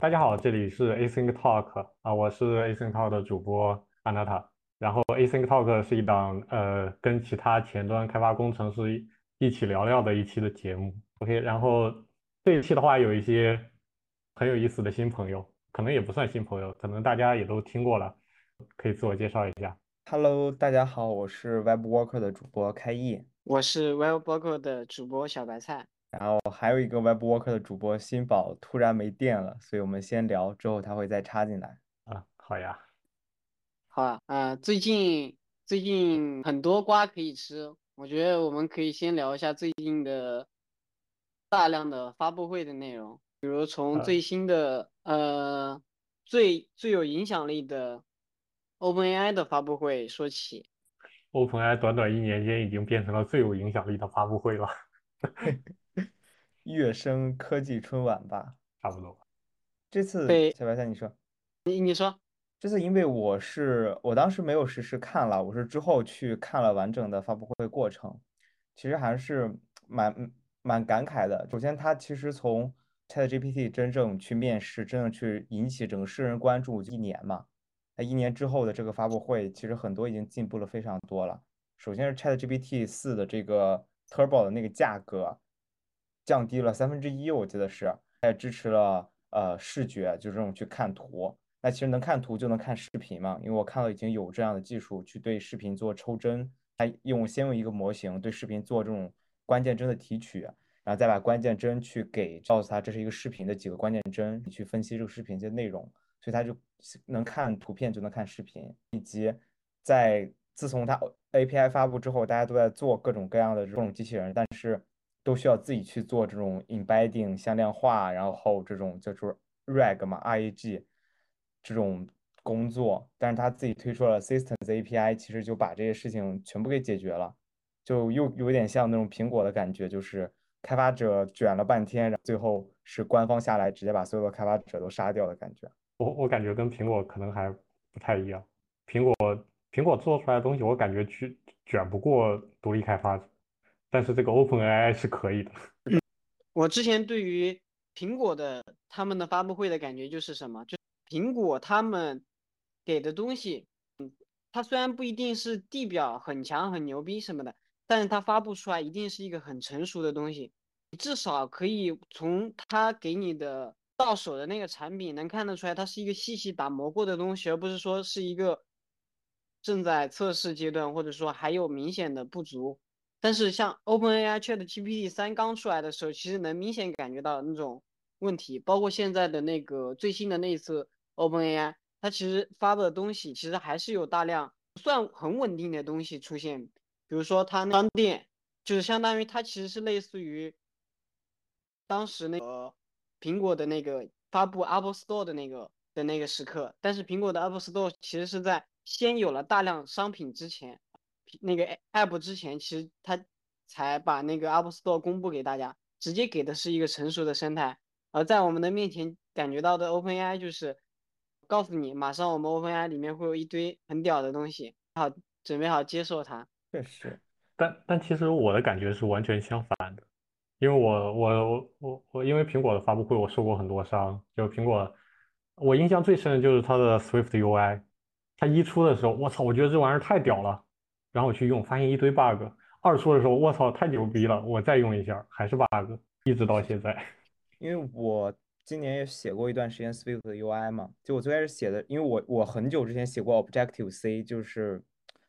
大家好，这里是 Async Talk 啊，我是 Async Talk 的主播安娜塔。然后 Async Talk 是一档呃跟其他前端开发工程师一起聊聊的一期的节目。OK，然后这一期的话有一些很有意思的新朋友，可能也不算新朋友，可能大家也都听过了，可以自我介绍一下。Hello，大家好，我是 Web Worker 的主播开易，我是 Web Worker 的主播小白菜。然后还有一个 Web Worker 的主播新宝突然没电了，所以我们先聊，之后他会再插进来。啊，好呀，好啊，啊，最近最近很多瓜可以吃，我觉得我们可以先聊一下最近的大量的发布会的内容，比如从最新的呃最最有影响力的 OpenAI 的发布会说起。OpenAI 短短一年间已经变成了最有影响力的发布会了。跃升科技春晚吧，差不多。这次小白菜，你说，你你说，这次因为我是我当时没有实时看了，我是之后去看了完整的发布会过程，其实还是蛮蛮感慨的。首先，它其实从 ChatGPT 真正去面试，真正去引起整个世人关注一年嘛，那一年之后的这个发布会，其实很多已经进步了非常多了。首先是 ChatGPT 四的这个 Turbo 的那个价格。降低了三分之一，我记得是，它也支持了呃视觉，就是这种去看图。那其实能看图就能看视频嘛，因为我看到已经有这样的技术去对视频做抽帧，它用先用一个模型对视频做这种关键帧的提取，然后再把关键帧去给告诉他这是一个视频的几个关键帧，你去分析这个视频的内容，所以它就能看图片就能看视频。以及在自从它 API 发布之后，大家都在做各种各样的这种机器人，但是。都需要自己去做这种 embedding 向量化，然后这种叫做 RAG 嘛，RAG 这种工作，但是他自己推出了 Systems API，其实就把这些事情全部给解决了，就又有点像那种苹果的感觉，就是开发者卷了半天，然后最后是官方下来直接把所有的开发者都杀掉的感觉。我我感觉跟苹果可能还不太一样，苹果苹果做出来的东西，我感觉去卷不过独立开发者。但是这个 OpenAI 是可以的。我之前对于苹果的他们的发布会的感觉就是什么？就苹果他们给的东西，它虽然不一定是地表很强很牛逼什么的，但是它发布出来一定是一个很成熟的东西。至少可以从它给你的到手的那个产品能看得出来，它是一个细细打磨过的东西，而不是说是一个正在测试阶段，或者说还有明显的不足。但是像 OpenAI ChatGPT 三刚出来的时候，其实能明显感觉到那种问题，包括现在的那个最新的那一次 OpenAI，它其实发布的东西其实还是有大量不算很稳定的东西出现，比如说它商店，就是相当于它其实是类似于当时那个苹果的那个发布 Apple Store 的那个的那个时刻，但是苹果的 Apple Store 其实是在先有了大量商品之前。那个 app 之前，其实他才把那个 App Store 公布给大家，直接给的是一个成熟的生态。而在我们的面前感觉到的 OpenAI 就是告诉你，马上我们 OpenAI 里面会有一堆很屌的东西，好准备好接受它。确实，但但其实我的感觉是完全相反的，因为我我我我我因为苹果的发布会我受过很多伤，就苹果，我印象最深的就是它的 Swift UI，它一出的时候，我操，我觉得这玩意儿太屌了。然后我去用，发现一堆 bug。二出的时候，我操，太牛逼了！我再用一下，还是 bug，一直到现在。因为我今年也写过一段时间 Swift 的 UI 嘛，就我最开始写的，因为我我很久之前写过 Objective C，就是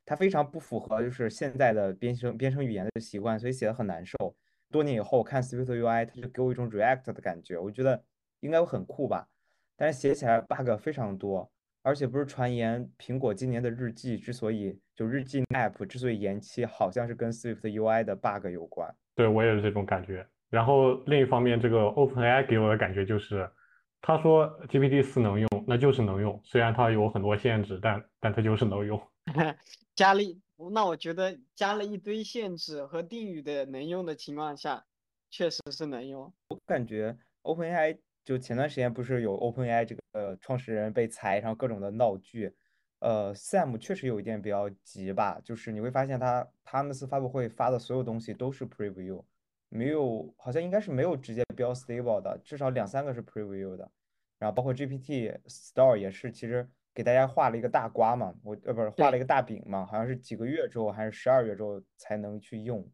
它非常不符合就是现在的编程编程语言的习惯，所以写的很难受。多年以后我看 Swift UI，它就给我一种 React 的感觉，我觉得应该会很酷吧，但是写起来 bug 非常多。而且不是传言，苹果今年的日记之所以就日记 App 之所以延期，好像是跟 Swift UI 的 bug 有关。对我也是这种感觉。然后另一方面，这个 OpenAI 给我的感觉就是，他说 GPT 四能用，那就是能用，虽然它有很多限制，但但它就是能用。加了，那我觉得加了一堆限制和定语的能用的情况下，确实是能用。我感觉 OpenAI。就前段时间不是有 OpenAI 这个创始人被裁，然后各种的闹剧，呃，Sam 确实有一点比较急吧，就是你会发现他他那次发布会发的所有东西都是 Preview，没有，好像应该是没有直接标 Stable 的，至少两三个是 Preview 的，然后包括 GPT Store 也是，其实给大家画了一个大瓜嘛，我呃不是画了一个大饼嘛，好像是几个月之后还是十二月之后才能去用，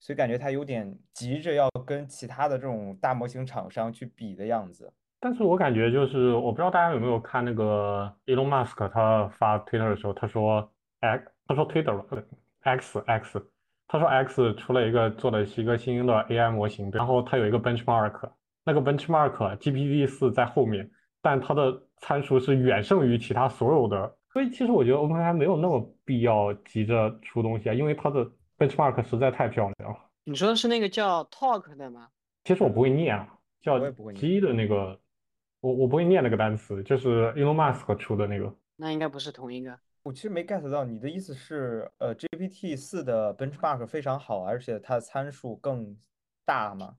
所以感觉他有点急着要跟其他的这种大模型厂商去比的样子。但是我感觉就是，我不知道大家有没有看那个 Elon Musk 他发 Twitter 的时候，他说 X，他说 Twitter 吧，X X，他说 X 出了一个做的是一个新的 AI 模型，然后它有一个 benchmark，那个 benchmark GPT 四在后面，但它的参数是远胜于其他所有的，所以其实我觉得 OpenAI 没有那么必要急着出东西啊，因为它的 benchmark 实在太漂亮了。你说的是那个叫 Talk 的吗？其实我不会念啊，叫 G 的那个。我我不会念那个单词，就是 Elon Musk 出的那个，那应该不是同一个。我其实没 get 到你的意思是，呃，GPT 四的 benchmark 非常好，而且它的参数更大吗？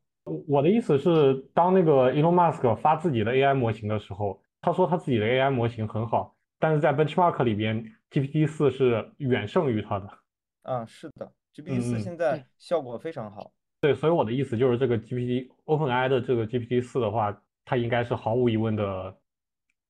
我的意思是，当那个 Elon Musk 发自己的 AI 模型的时候，他说他自己的 AI 模型很好，但是在 benchmark 里边，GPT 四是远胜于他的。啊，是的，GPT 四现在效果非常好。对，所以我的意思就是这个 GPT OpenAI 的这个 GPT 四的话。它应该是毫无疑问的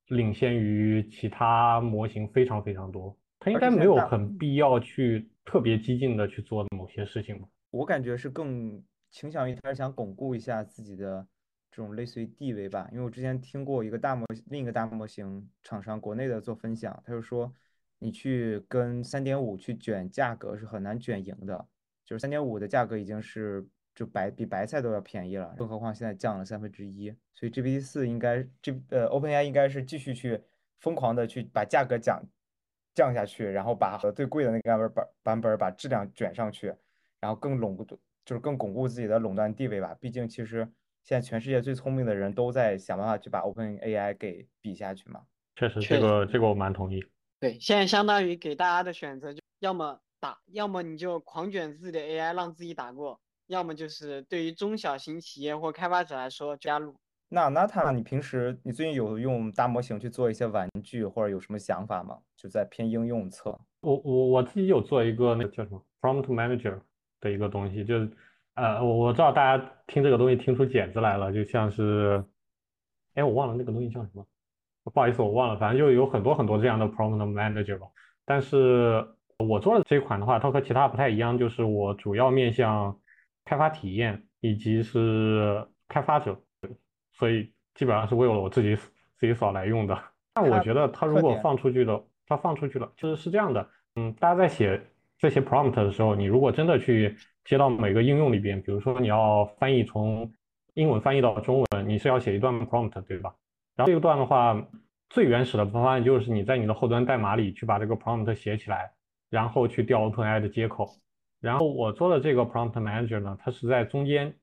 领先于其他模型非常非常多，它应该没有很必要去特别激进的去做某些事情吧。我感觉是更倾向于他是想巩固一下自己的这种类似于地位吧。因为我之前听过一个大模另一个大模型厂商国内的做分享，他就说你去跟三点五去卷价格是很难卷赢的，就是三点五的价格已经是。就白比白菜都要便宜了，更何况现在降了三分之一，所以 GPT 四应该这呃 OpenAI 应该是继续去疯狂的去把价格降降下去，然后把最贵的那个版本版本把质量卷上去，然后更巩固就是更巩固自己的垄断地位吧。毕竟其实现在全世界最聪明的人都在想办法去把 OpenAI 给比下去嘛。确实，这个这个我蛮同意。对，现在相当于给大家的选择，就要么打，要么你就狂卷自己的 AI，让自己打过。要么就是对于中小型企业或开发者来说加入。那 Nata，你平时你最近有用大模型去做一些玩具，或者有什么想法吗？就在偏应用侧。我我我自己有做一个那个叫什么 Prompt Manager 的一个东西，就是呃我我知道大家听这个东西听出茧子来了，就像是，哎我忘了那个东西叫什么，不好意思我忘了，反正就有很多很多这样的 Prompt Manager 吧。但是我做的这一款的话，它和其他不太一样，就是我主要面向。开发体验以及是开发者，所以基本上是为了我自己自己扫来用的。但我觉得它如果放出去的，它放出去了，就是是这样的。嗯，大家在写这些 prompt 的时候，你如果真的去接到每个应用里边，比如说你要翻译从英文翻译到中文，你是要写一段 prompt，对吧？然后这一段的话，最原始的方案就是你在你的后端代码里去把这个 prompt 写起来，然后去调 OpenAI 的接口。然后我做的这个 prompt manager 呢，它是在中间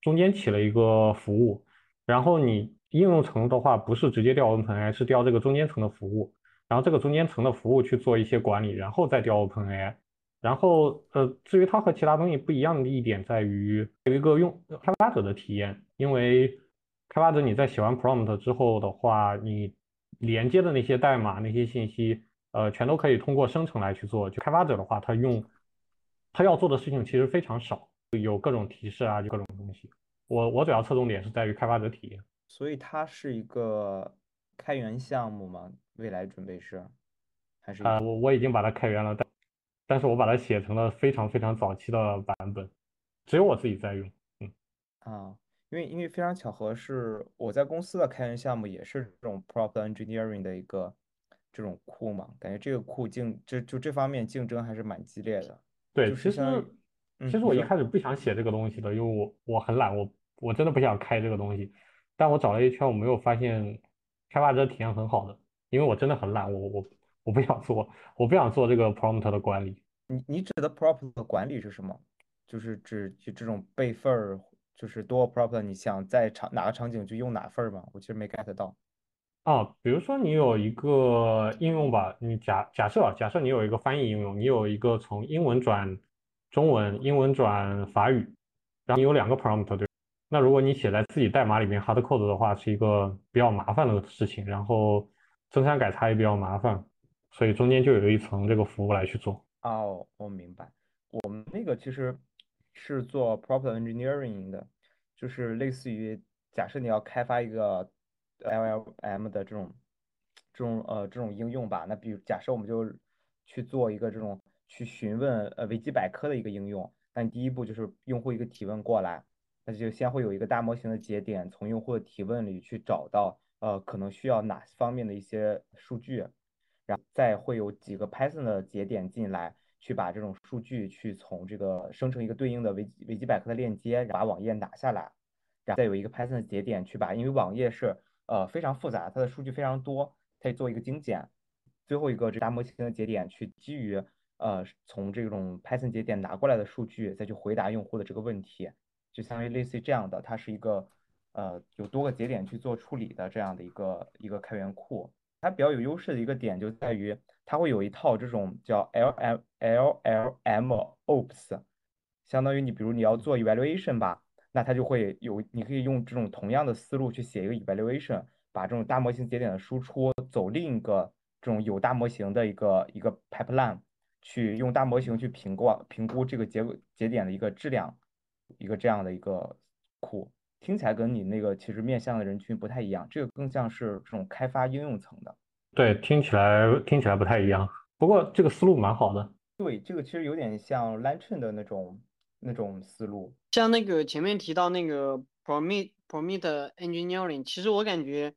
中间起了一个服务。然后你应用层的话，不是直接调 OpenAI，是调这个中间层的服务。然后这个中间层的服务去做一些管理，然后再调 OpenAI。然后呃，至于它和其他东西不一样的一点在于有一个用开发者的体验，因为开发者你在写完 prompt 之后的话，你连接的那些代码那些信息，呃，全都可以通过生成来去做。就开发者的话，他用。他要做的事情其实非常少，有各种提示啊，就各种东西。我我主要侧重点是在于开发者体验，所以它是一个开源项目吗？未来准备是还是啊？我我已经把它开源了，但但是我把它写成了非常非常早期的版本，只有我自己在用。嗯啊，因为因为非常巧合是我在公司的开源项目也是这种 prompt engineering 的一个这种库嘛，感觉这个库竞就就这方面竞争还是蛮激烈的。对，其实其实我一开始不想写这个东西的，因为我我很懒，我我真的不想开这个东西。但我找了一圈，我没有发现开发者体验很好的，因为我真的很懒，我我我不想做，我不想做这个 prompt 的管理。你你指的 prompt 的管理是什么？就是指就这种备份儿，就是多 prompt，你想在场哪个场景就用哪份儿吗？我其实没 get 到。哦，比如说你有一个应用吧，你假假设啊假设你有一个翻译应用，你有一个从英文转中文、英文转法语，然后你有两个 prompt 对，那如果你写在自己代码里面 hard code 的话，是一个比较麻烦的事情，然后增删改插也比较麻烦，所以中间就有一层这个服务来去做。哦，我明白，我们那个其实是做 prompt engineering 的，就是类似于假设你要开发一个。LLM 的这种这种呃这种应用吧。那比如假设我们就去做一个这种去询问呃维基百科的一个应用，那第一步就是用户一个提问过来，那就先会有一个大模型的节点，从用户的提问里去找到呃可能需要哪方面的一些数据，然后再会有几个 Python 的节点进来，去把这种数据去从这个生成一个对应的维维基百科的链接，把网页打下来。然后再有一个 Python 的节点去把，因为网页是呃非常复杂，它的数据非常多，可以做一个精简。最后一个这大模型的节点去基于呃从这种 Python 节点拿过来的数据，再去回答用户的这个问题，就相当于类似于这样的，它是一个呃有多个节点去做处理的这样的一个一个开源库。它比较有优势的一个点就在于它会有一套这种叫 L M L L M Ops，相当于你比如你要做 evaluation 吧。那它就会有，你可以用这种同样的思路去写一个 evaluation，把这种大模型节点的输出走另一个这种有大模型的一个一个 pipeline，去用大模型去评估评估这个结节点的一个质量，一个这样的一个库，听起来跟你那个其实面向的人群不太一样，这个更像是这种开发应用层的。对，听起来听起来不太一样，不过这个思路蛮好的。对，这个其实有点像 Lantern 的那种。那种思路，像那个前面提到那个 prompt prompt engineering，其实我感觉，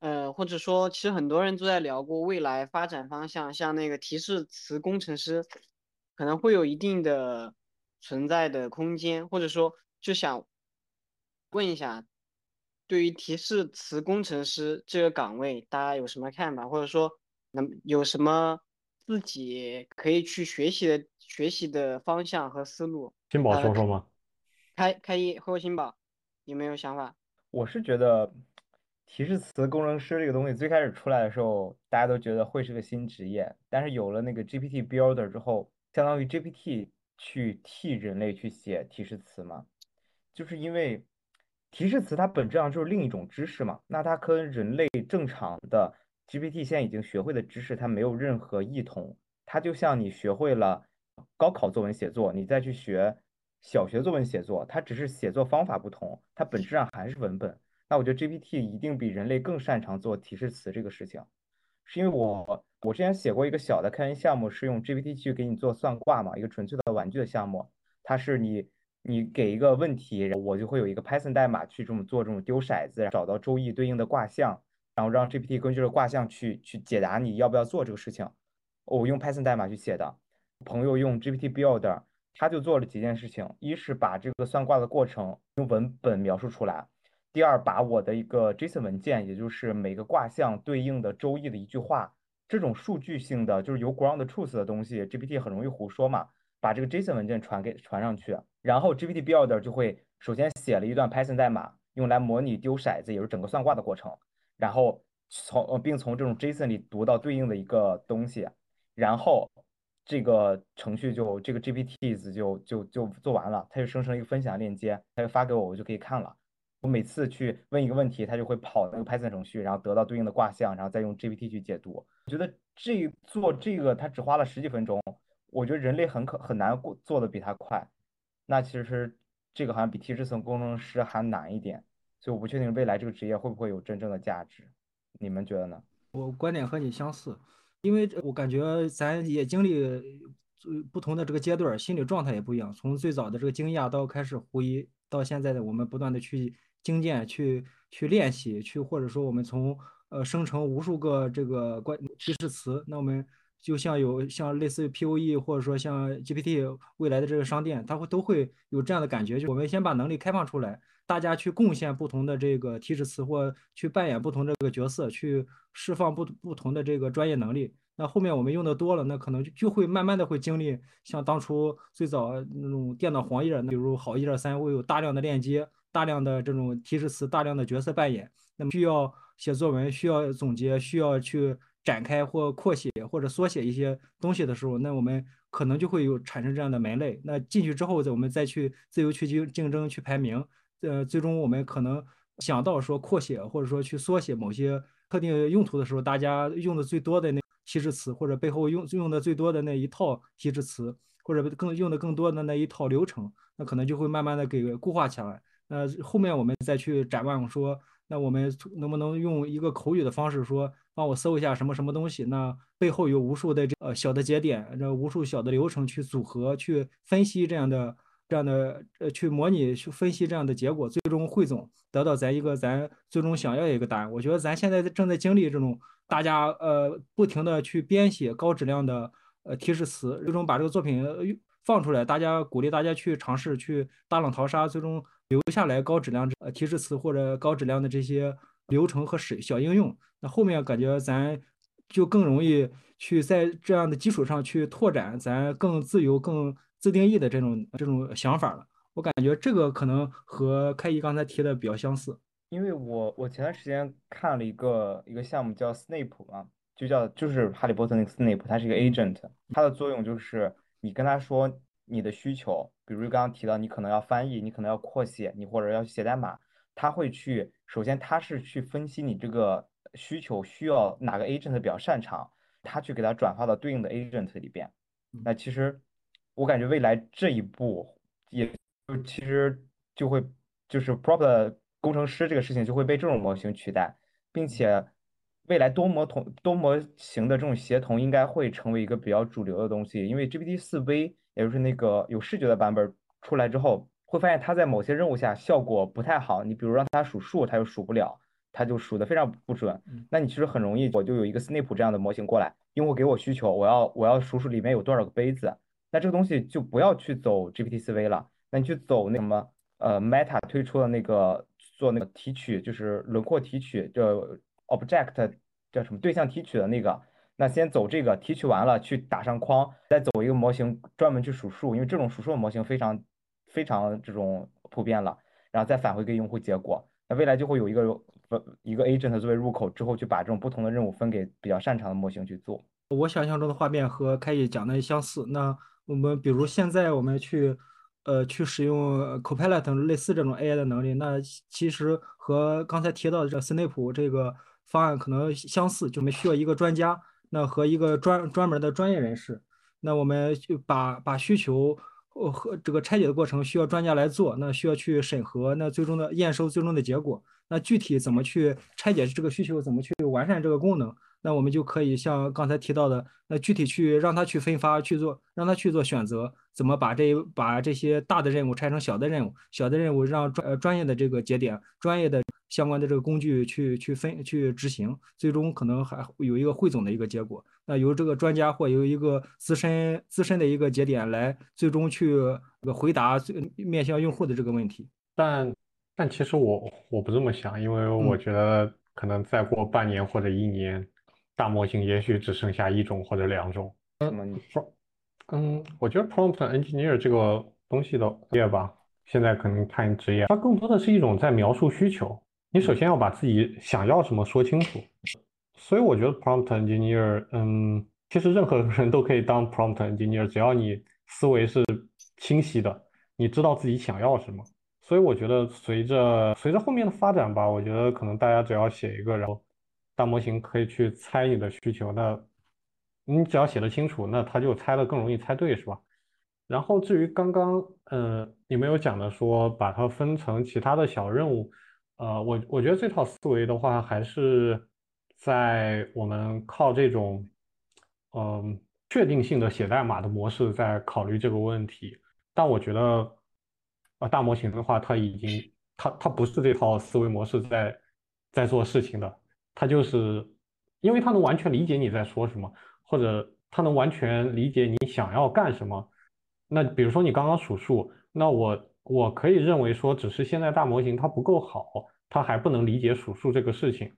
呃，或者说其实很多人都在聊过未来发展方向，像那个提示词工程师，可能会有一定的存在的空间，或者说就想问一下，对于提示词工程师这个岗位，大家有什么看法，或者说能有什么自己可以去学习的学习的方向和思路？金宝说说吗？开开一和新宝有没有想法？我是觉得提示词工程师这个东西最开始出来的时候，大家都觉得会是个新职业。但是有了那个 GPT Builder 之后，相当于 GPT 去替人类去写提示词嘛。就是因为提示词它本质上就是另一种知识嘛，那它跟人类正常的 GPT 现在已经学会的知识它没有任何异同。它就像你学会了。高考作文写作，你再去学小学作文写作，它只是写作方法不同，它本质上还是文本。那我觉得 GPT 一定比人类更擅长做提示词这个事情，是因为我我之前写过一个小的开源项目，是用 GPT 去给你做算卦嘛，一个纯粹的玩具的项目。它是你你给一个问题，我就会有一个 Python 代码去这么做这种丢骰子，找到周易对应的卦象，然后让 GPT 根据这个卦象去去解答你要不要做这个事情。我用 Python 代码去写的。朋友用 GPT Builder，他就做了几件事情：一是把这个算卦的过程用文本描述出来；第二，把我的一个 JSON 文件，也就是每个卦象对应的周易的一句话，这种数据性的就是有 ground truth 的东西，GPT 很容易胡说嘛，把这个 JSON 文件传给传上去，然后 GPT Builder 就会首先写了一段 Python 代码，用来模拟丢骰子，也是整个算卦的过程，然后从并从这种 JSON 里读到对应的一个东西，然后。这个程序就这个 GPTs 就就就做完了，它就生成一个分享链接，它就发给我，我就可以看了。我每次去问一个问题，它就会跑那个 Python 程序，然后得到对应的卦象，然后再用 GPT 去解读。我觉得这做这个它只花了十几分钟，我觉得人类很可很难过做的比它快。那其实这个好像比提示词工程师还难一点，所以我不确定未来这个职业会不会有真正的价值。你们觉得呢？我观点和你相似。因为我感觉咱也经历不同的这个阶段，心理状态也不一样。从最早的这个惊讶到开始狐疑，到现在的我们不断的去精进、去去练习、去或者说我们从呃生成无数个这个关提示词，那我们就像有像类似于 POE 或者说像 GPT 未来的这个商店，它会都会有这样的感觉，就我们先把能力开放出来。大家去贡献不同的这个提示词，或去扮演不同这个角色，去释放不不同的这个专业能力。那后面我们用的多了，那可能就就会慢慢的会经历像当初最早那种电脑黄页，比如好一二三，会有大量的链接，大量的这种提示词，大量的角色扮演。那么需要写作文，需要总结，需要去展开或扩写或者缩写一些东西的时候，那我们可能就会有产生这样的门类。那进去之后，我们再去自由去竞竞争去排名。呃，最终我们可能想到说扩写，或者说去缩写某些特定用途的时候，大家用的最多的那提示词，或者背后用用的最多的那一套提示词，或者更用的更多的那一套流程，那可能就会慢慢的给固化起来。那后面我们再去展望说，那我们能不能用一个口语的方式说，帮我搜一下什么什么东西？那背后有无数的这呃小的节点，这无数小的流程去组合、去分析这样的、这样的呃去模拟、去分析这样的结果，最终汇总得到咱一个咱最终想要一个答案。我觉得咱现在正在经历这种大家呃不停的去编写高质量的呃提示词，最终把这个作品放出来，大家鼓励大家去尝试去大浪淘沙，最终。留下来高质量呃提示词或者高质量的这些流程和使小应用，那后面感觉咱就更容易去在这样的基础上去拓展咱更自由、更自定义的这种这种想法了。我感觉这个可能和开一刚才提的比较相似。因为我我前段时间看了一个一个项目叫 Snape 嘛，就叫就是哈利波特那个 Snape，它是一个 agent，它的作用就是你跟他说。你的需求，比如刚刚提到，你可能要翻译，你可能要扩写，你或者要写代码，他会去，首先他是去分析你这个需求需要哪个 agent 比较擅长，他去给他转发到对应的 agent 里边。那其实我感觉未来这一步，也就其实就会就是 prompt 工程师这个事情就会被这种模型取代，并且未来多模同多模型的这种协同应该会成为一个比较主流的东西，因为 GPT 四 V。也就是那个有视觉的版本出来之后，会发现它在某些任务下效果不太好。你比如让它数数，它又数不了，它就数的非常不准。那你其实很容易，我就有一个 Snap 这样的模型过来，用户给我需求，我要我要数数里面有多少个杯子。那这个东西就不要去走 GPT 四维了，那你去走那什么呃 Meta 推出的那个做那个提取，就是轮廓提取，叫 Object 叫什么对象提取的那个。那先走这个提取完了，去打上框，再走一个模型专门去数数，因为这种数数模型非常非常这种普遍了，然后再返回给用户结果。那未来就会有一个一个 agent 作为入口，之后去把这种不同的任务分给比较擅长的模型去做。我想象中的画面和开业讲的相似。那我们比如现在我们去呃去使用 Copilot 类似这种 AI 的能力，那其实和刚才提到的这 Snap 这个方案可能相似，就我们需要一个专家。那和一个专专门的专业人士，那我们就把把需求和这个拆解的过程需要专家来做，那需要去审核，那最终的验收最终的结果，那具体怎么去拆解这个需求，怎么去完善这个功能，那我们就可以像刚才提到的，那具体去让他去分发去做，让他去做选择，怎么把这把这些大的任务拆成小的任务，小的任务让专呃专业的这个节点专业的。相关的这个工具去去分去执行，最终可能还有一个汇总的一个结果。那由这个专家或由一个资深资深的一个节点来最终去这个回答面向用户的这个问题。但但其实我我不这么想，因为我觉得可能再过半年或者一年，大模型也许只剩下一种或者两种。嗯，嗯，我觉得 prompt engineer 这个东西的业吧，现在可能看职业，它更多的是一种在描述需求。你首先要把自己想要什么说清楚，所以我觉得 prompt engineer，嗯，其实任何人都可以当 prompt engineer，只要你思维是清晰的，你知道自己想要什么。所以我觉得随着随着后面的发展吧，我觉得可能大家只要写一个，然后大模型可以去猜你的需求，那你只要写的清楚，那它就猜的更容易猜对，是吧？然后至于刚刚，嗯，你没有讲的说把它分成其他的小任务。呃，我我觉得这套思维的话，还是在我们靠这种嗯确定性的写代码的模式在考虑这个问题。但我觉得，呃，大模型的话，它已经它它不是这套思维模式在在做事情的，它就是因为它能完全理解你在说什么，或者它能完全理解你想要干什么。那比如说你刚刚数数，那我。我可以认为说，只是现在大模型它不够好，它还不能理解数数这个事情。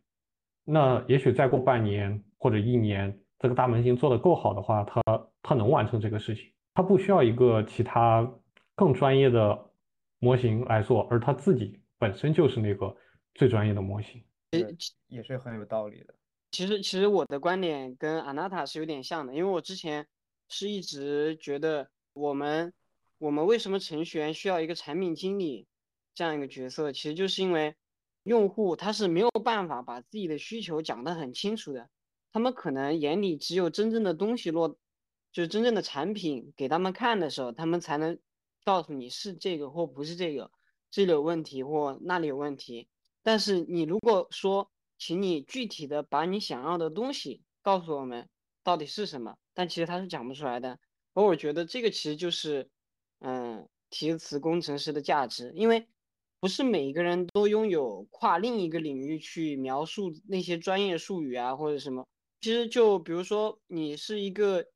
那也许再过半年或者一年，这个大模型做得够好的话，它它能完成这个事情，它不需要一个其他更专业的模型来做，而它自己本身就是那个最专业的模型。也是很有道理的。其实，其实我的观点跟阿娜塔是有点像的，因为我之前是一直觉得我们。我们为什么程序员需要一个产品经理这样一个角色？其实就是因为用户他是没有办法把自己的需求讲得很清楚的，他们可能眼里只有真正的东西落，就是真正的产品给他们看的时候，他们才能告诉你是这个或不是这个，这里有问题或那里有问题。但是你如果说，请你具体的把你想要的东西告诉我们到底是什么，但其实他是讲不出来的。而我觉得这个其实就是，嗯，提词工程师的价值，因为不是每一个人都拥有跨另一个领域去描述那些专业术语啊或者什么。其实就比如说你是一个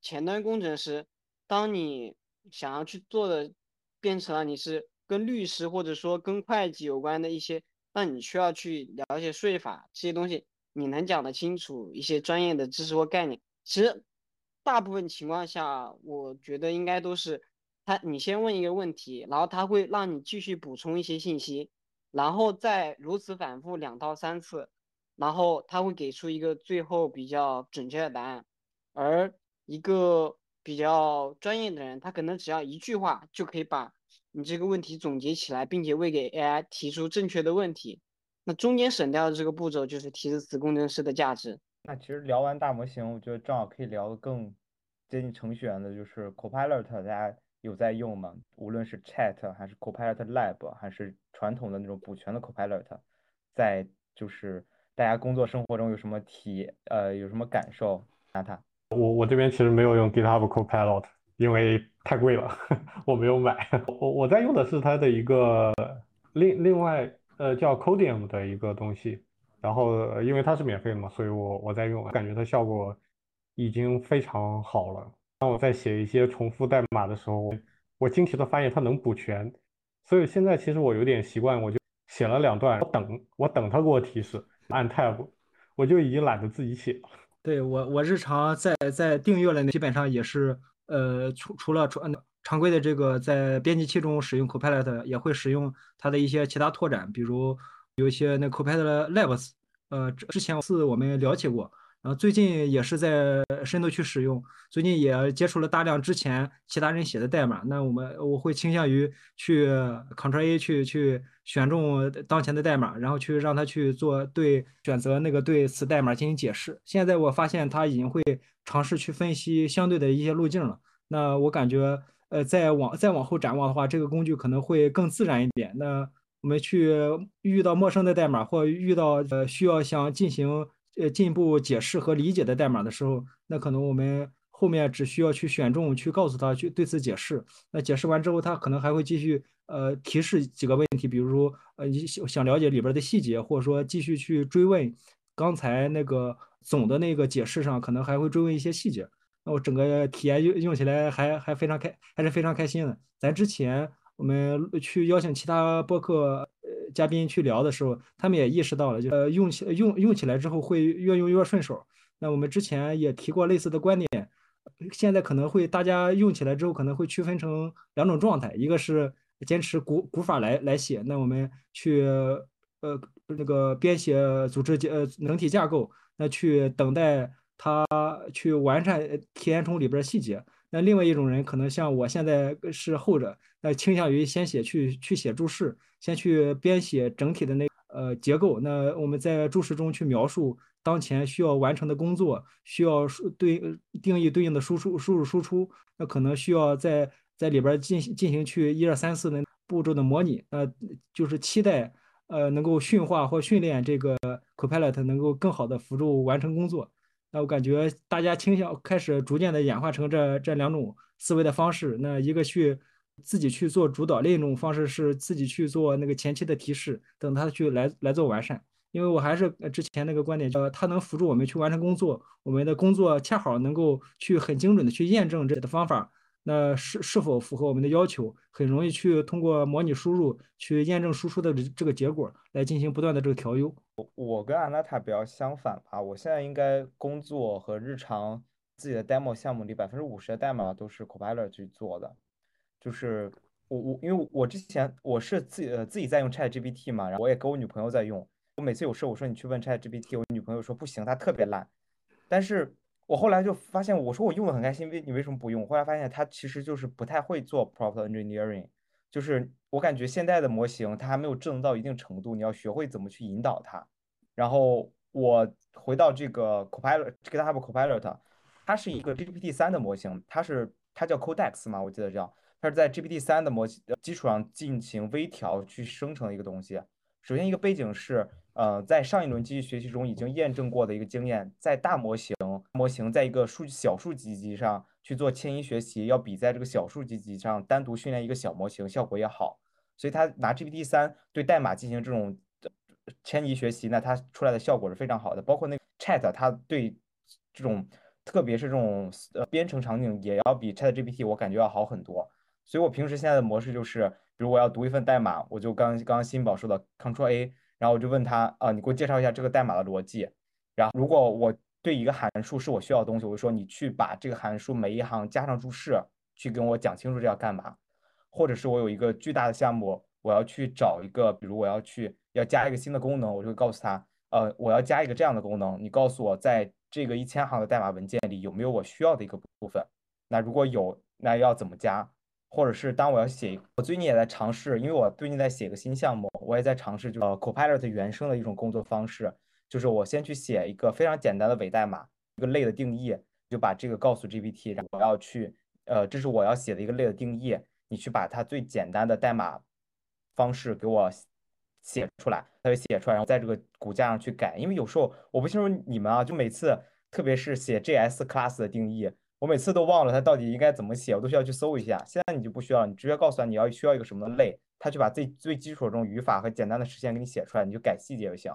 前端工程师，当你想要去做的变成了你是跟律师或者说跟会计有关的一些。那你需要去了解税法这些东西，你能讲得清楚一些专业的知识或概念。其实大部分情况下，我觉得应该都是他，你先问一个问题，然后他会让你继续补充一些信息，然后再如此反复两到三次，然后他会给出一个最后比较准确的答案。而一个比较专业的人，他可能只要一句话就可以把。你这个问题总结起来，并且为给 AI 提出正确的问题，那中间省掉的这个步骤就是提示词工程师的价值。那其实聊完大模型，我觉得正好可以聊更接近程序员的，就是 Copilot，大家有在用吗？无论是 Chat 还是 Copilot Lab，还是传统的那种补全的 Copilot，在就是大家工作生活中有什么体呃有什么感受？拿它。我我这边其实没有用 GitHub Copilot。因为太贵了，我没有买。我我在用的是它的一个另另外呃叫 Codium 的一个东西，然后因为它是免费的嘛，所以我我在用，感觉它效果已经非常好了。当我在写一些重复代码的时候，我惊奇的发现它能补全，所以现在其实我有点习惯，我就写了两段，我等我等它给我提示，按 Tab，我就已经懒得自己写了。对我我日常在在订阅了，基本上也是。呃，除除了除常规的这个在编辑器中使用 Copilot，也会使用它的一些其他拓展，比如有一些那 Copilot Labs，呃，之前是我们了解过。然后最近也是在深度去使用，最近也接触了大量之前其他人写的代码。那我们我会倾向于去 Ctrl A 去去选中当前的代码，然后去让他去做对选择那个对此代码进行解释。现在我发现他已经会尝试去分析相对的一些路径了。那我感觉呃再往再往后展望的话，这个工具可能会更自然一点。那我们去遇到陌生的代码或遇到呃需要想进行。呃，进一步解释和理解的代码的时候，那可能我们后面只需要去选中，去告诉他去对此解释。那解释完之后，他可能还会继续呃提示几个问题，比如说呃你想了解里边的细节，或者说继续去追问刚才那个总的那个解释上，可能还会追问一些细节。那我整个体验用用起来还还非常开，还是非常开心的。咱之前我们去邀请其他播客。嘉宾去聊的时候，他们也意识到了，就呃用起用用起来之后会越用越顺手。那我们之前也提过类似的观点，现在可能会大家用起来之后可能会区分成两种状态，一个是坚持古古法来来写，那我们去呃那个编写组织呃能体架构，那去等待它去完善体验中里边细节。那另外一种人可能像我现在是后者，那倾向于先写去去写注释。先去编写整体的那呃结构，那我们在注释中去描述当前需要完成的工作，需要输对定义对应的输出输入输出，那可能需要在在里边进行进行去一二三四的步骤的模拟，呃，就是期待呃能够驯化或训练这个 Copilot 能够更好的辅助完成工作。那我感觉大家倾向开始逐渐的演化成这这两种思维的方式，那一个去。自己去做主导，另一种方式是自己去做那个前期的提示，等他去来来做完善。因为我还是之前那个观点，叫他能辅助我们去完成工作，我们的工作恰好能够去很精准的去验证这的方法，那是是否符合我们的要求，很容易去通过模拟输入去验证输出的这个结果，来进行不断的这个调优。我我跟安娜塔比较相反吧，我现在应该工作和日常自己的 demo 项目里百分之五十的代码都是 Copilot 去做的。就是我我因为我之前我是自己呃自己在用 Chat GPT 嘛，然后我也跟我女朋友在用。我每次有事我说你去问 Chat GPT，我女朋友说不行，它特别烂。但是我后来就发现，我说我用的很开心，为你为什么不用？后来发现它其实就是不太会做 prompt engineering，就是我感觉现在的模型它还没有智能到一定程度，你要学会怎么去引导它。然后我回到这个 Copilot，GitHub Copilot，它是一个 GPT 三的模型，它是它叫 Codex 嘛，我记得叫。它是在 GPT 三的模型基础上进行微调去生成的一个东西，首先一个背景是，呃，在上一轮机器学习中已经验证过的一个经验，在大模型模型在一个数小数集集上去做迁移学习，要比在这个小数集集上单独训练一个小模型效果也好。所以他拿 GPT 三对代码进行这种迁移学习，那它出来的效果是非常好的。包括那 Chat，它对这种特别是这种呃编程场景也要比 Chat GPT 我感觉要好很多。所以我平时现在的模式就是，比如我要读一份代码，我就刚刚新宝说的 Ctrl A，然后我就问他啊，你给我介绍一下这个代码的逻辑。然后如果我对一个函数是我需要的东西，我就说你去把这个函数每一行加上注释，去跟我讲清楚这要干嘛。或者是我有一个巨大的项目，我要去找一个，比如我要去要加一个新的功能，我就会告诉他，呃，我要加一个这样的功能，你告诉我在这个一千行的代码文件里有没有我需要的一个部分。那如果有，那要怎么加？或者是当我要写，我最近也在尝试，因为我最近在写个新项目，我也在尝试，就呃，Copilot 原生的一种工作方式，就是我先去写一个非常简单的伪代码，一个类的定义，就把这个告诉 GPT，然后我要去，呃，这是我要写的一个类的定义，你去把它最简单的代码方式给我写出来，它就写出来，然后在这个骨架上去改，因为有时候我不清楚你们啊，就每次特别是写 JS class 的定义。我每次都忘了它到底应该怎么写，我都需要去搜一下。现在你就不需要，你直接告诉他你要需要一个什么类，他就把最最基础的这种语法和简单的实现给你写出来，你就改细节就行。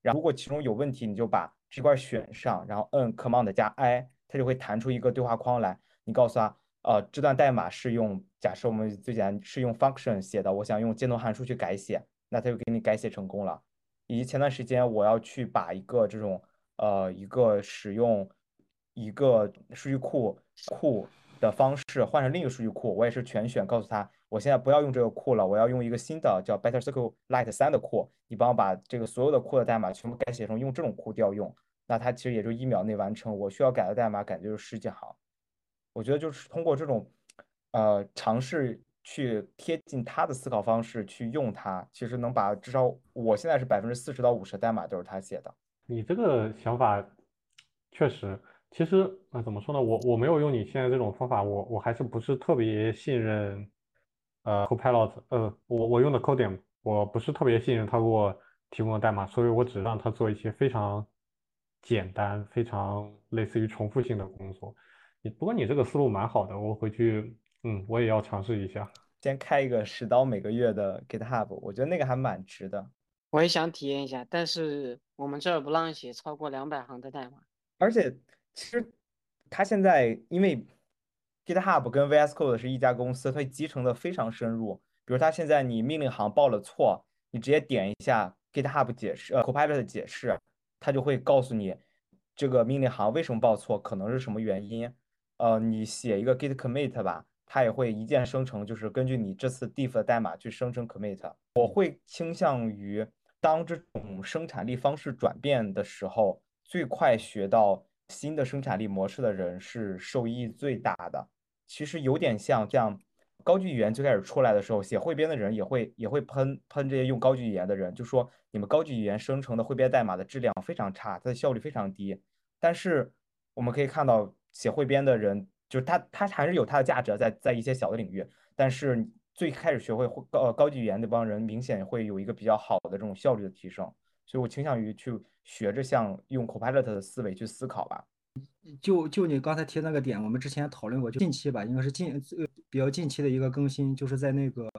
然后如果其中有问题，你就把这块选上，然后摁 Command 加 I，它就会弹出一个对话框来。你告诉他，呃，这段代码是用假设我们最简单是用 function 写的，我想用箭头函数去改写，那它就给你改写成功了。以及前段时间我要去把一个这种呃一个使用。一个数据库库的方式换成另一个数据库，我也是全选，告诉他我现在不要用这个库了，我要用一个新的叫 Better SQLite 三的库，你帮我把这个所有的库的代码全部改写成用这种库调用，那它其实也就一秒内完成，我需要改的代码感觉就是十几行。我觉得就是通过这种呃尝试去贴近他的思考方式去用它，其实能把至少我现在是百分之四十到五十代码都是他写的。你这个想法确实。其实啊，怎么说呢？我我没有用你现在这种方法，我我还是不是特别信任，呃，Copilot，呃，我我用的 Codium，我不是特别信任他给我提供的代码，所以我只让他做一些非常简单、非常类似于重复性的工作。你不过你这个思路蛮好的，我回去，嗯，我也要尝试一下。先开一个十刀每个月的 GitHub，我觉得那个还蛮值的。我也想体验一下，但是我们这儿不让写超过两百行的代码，而且。其实，它现在因为 GitHub 跟 VS Code 是一家公司，它集成的非常深入。比如，它现在你命令行报了错，你直接点一下 GitHub 解释，呃，Copilot 的解释，它就会告诉你这个命令行为什么报错，可能是什么原因。呃，你写一个 Git commit 吧，它也会一键生成，就是根据你这次 diff 的代码去生成 commit。我会倾向于当这种生产力方式转变的时候，最快学到。新的生产力模式的人是受益最大的。其实有点像这样，高级语言最开始出来的时候，写汇编的人也会也会喷喷这些用高级语言的人，就说你们高级语言生成的汇编代码的质量非常差，它的效率非常低。但是我们可以看到，写汇编的人就是他，他还是有他的价值在在一些小的领域。但是最开始学会高高级语言那帮人，明显会有一个比较好的这种效率的提升。所以我倾向于去学着像用 Copilot 的思维去思考吧。就就你刚才提那个点，我们之前讨论过，就近期吧，应该是近呃比较近期的一个更新，就是在那个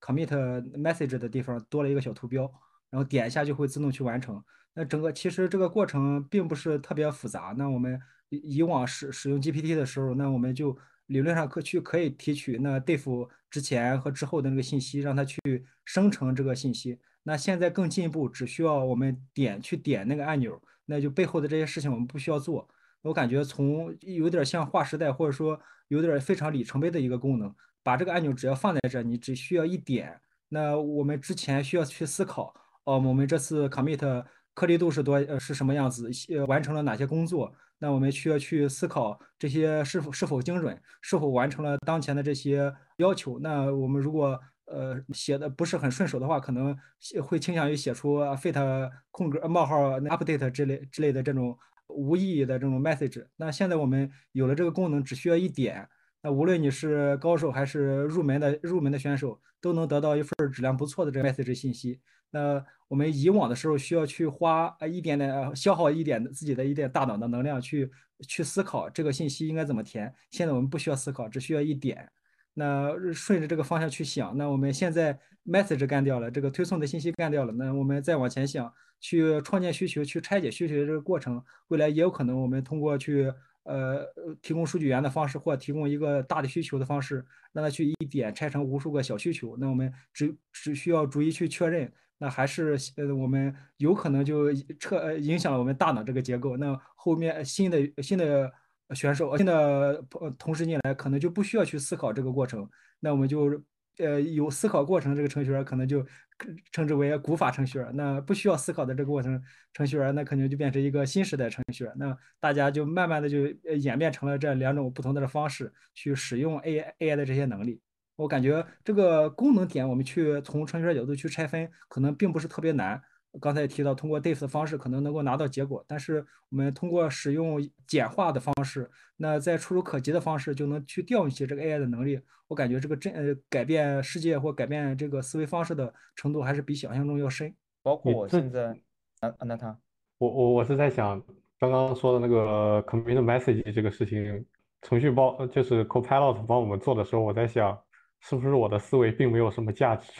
Commit Message 的地方多了一个小图标，然后点一下就会自动去完成。那整个其实这个过程并不是特别复杂。那我们以往使使用 GPT 的时候，那我们就理论上可去可以提取那 diff 之前和之后的那个信息，让它去生成这个信息。那现在更进一步，只需要我们点去点那个按钮，那就背后的这些事情我们不需要做。我感觉从有点像划时代，或者说有点非常里程碑的一个功能，把这个按钮只要放在这，你只需要一点。那我们之前需要去思考，哦，我们这次 commit 颗粒度是多，呃，是什么样子？呃，完成了哪些工作？那我们需要去思考这些是否是否精准，是否完成了当前的这些要求？那我们如果呃，写的不是很顺手的话，可能会倾向于写出 fit 空格冒号 update 之类之类的这种无意义的这种 message。那现在我们有了这个功能，只需要一点，无论你是高手还是入门的入门的选手，都能得到一份质量不错的这个 message 信息。那我们以往的时候需要去花呃一点点消耗一点自己的一点大脑的能量去去思考这个信息应该怎么填。现在我们不需要思考，只需要一点。那顺着这个方向去想，那我们现在 message 干掉了，这个推送的信息干掉了，那我们再往前想，去创建需求，去拆解需求的这个过程，未来也有可能我们通过去呃提供数据源的方式，或提供一个大的需求的方式，让它去一点拆成无数个小需求，那我们只只需要逐一去确认，那还是呃我们有可能就彻影响了我们大脑这个结构，那后面新的新的。选手新的同时进来，可能就不需要去思考这个过程。那我们就呃有思考过程这个程序员，可能就称之为古法程序员。那不需要思考的这个过程程序员，那可能就变成一个新时代程序员。那大家就慢慢的就演变成了这两种不同的方式去使用 AI AI 的这些能力。我感觉这个功能点，我们去从程序员角度去拆分，可能并不是特别难。刚才也提到，通过 diff 的方式可能能够拿到结果，但是我们通过使用简化的方式，那在触手可及的方式就能去调用起这个 AI 的能力。我感觉这个真呃改变世界或改变这个思维方式的程度还是比想象中要深。包括我现在，啊啊，那他，我我我是在想刚刚说的那个 commit message 这个事情，程序包就是 Copilot 帮我们做的时候，我在想是不是我的思维并没有什么价值。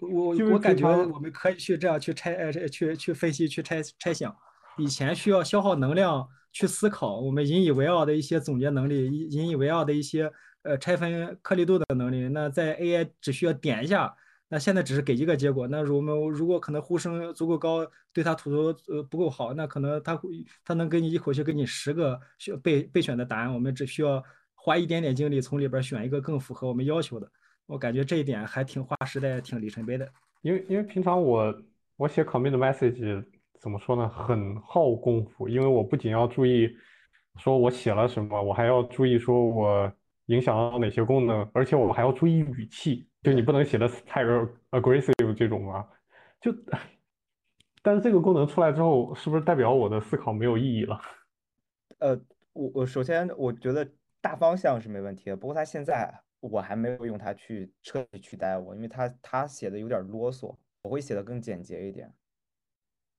我我感觉我们可以去这样去拆呃去去分析去拆拆想，以前需要消耗能量去思考，我们引以为傲的一些总结能力，引引以为傲的一些呃拆分颗粒度的能力，那在 AI 只需要点一下，那现在只是给一个结果。那我们如果可能呼声足够高，对它吐槽呃不够好，那可能它会它能给你一口气给你十个选备备选的答案，我们只需要花一点点精力从里边选一个更符合我们要求的。我感觉这一点还挺划时代，挺里程碑的。因为因为平常我我写 commit message 怎么说呢，很耗功夫。因为我不仅要注意说我写了什么，我还要注意说我影响到哪些功能，而且我还要注意语气，就你不能写的太 aggressive 这种啊。就，但是这个功能出来之后，是不是代表我的思考没有意义了？呃，我我首先我觉得大方向是没问题的，不过它现在。我还没有用它去彻底取代我，因为它它写的有点啰嗦，我会写的更简洁一点。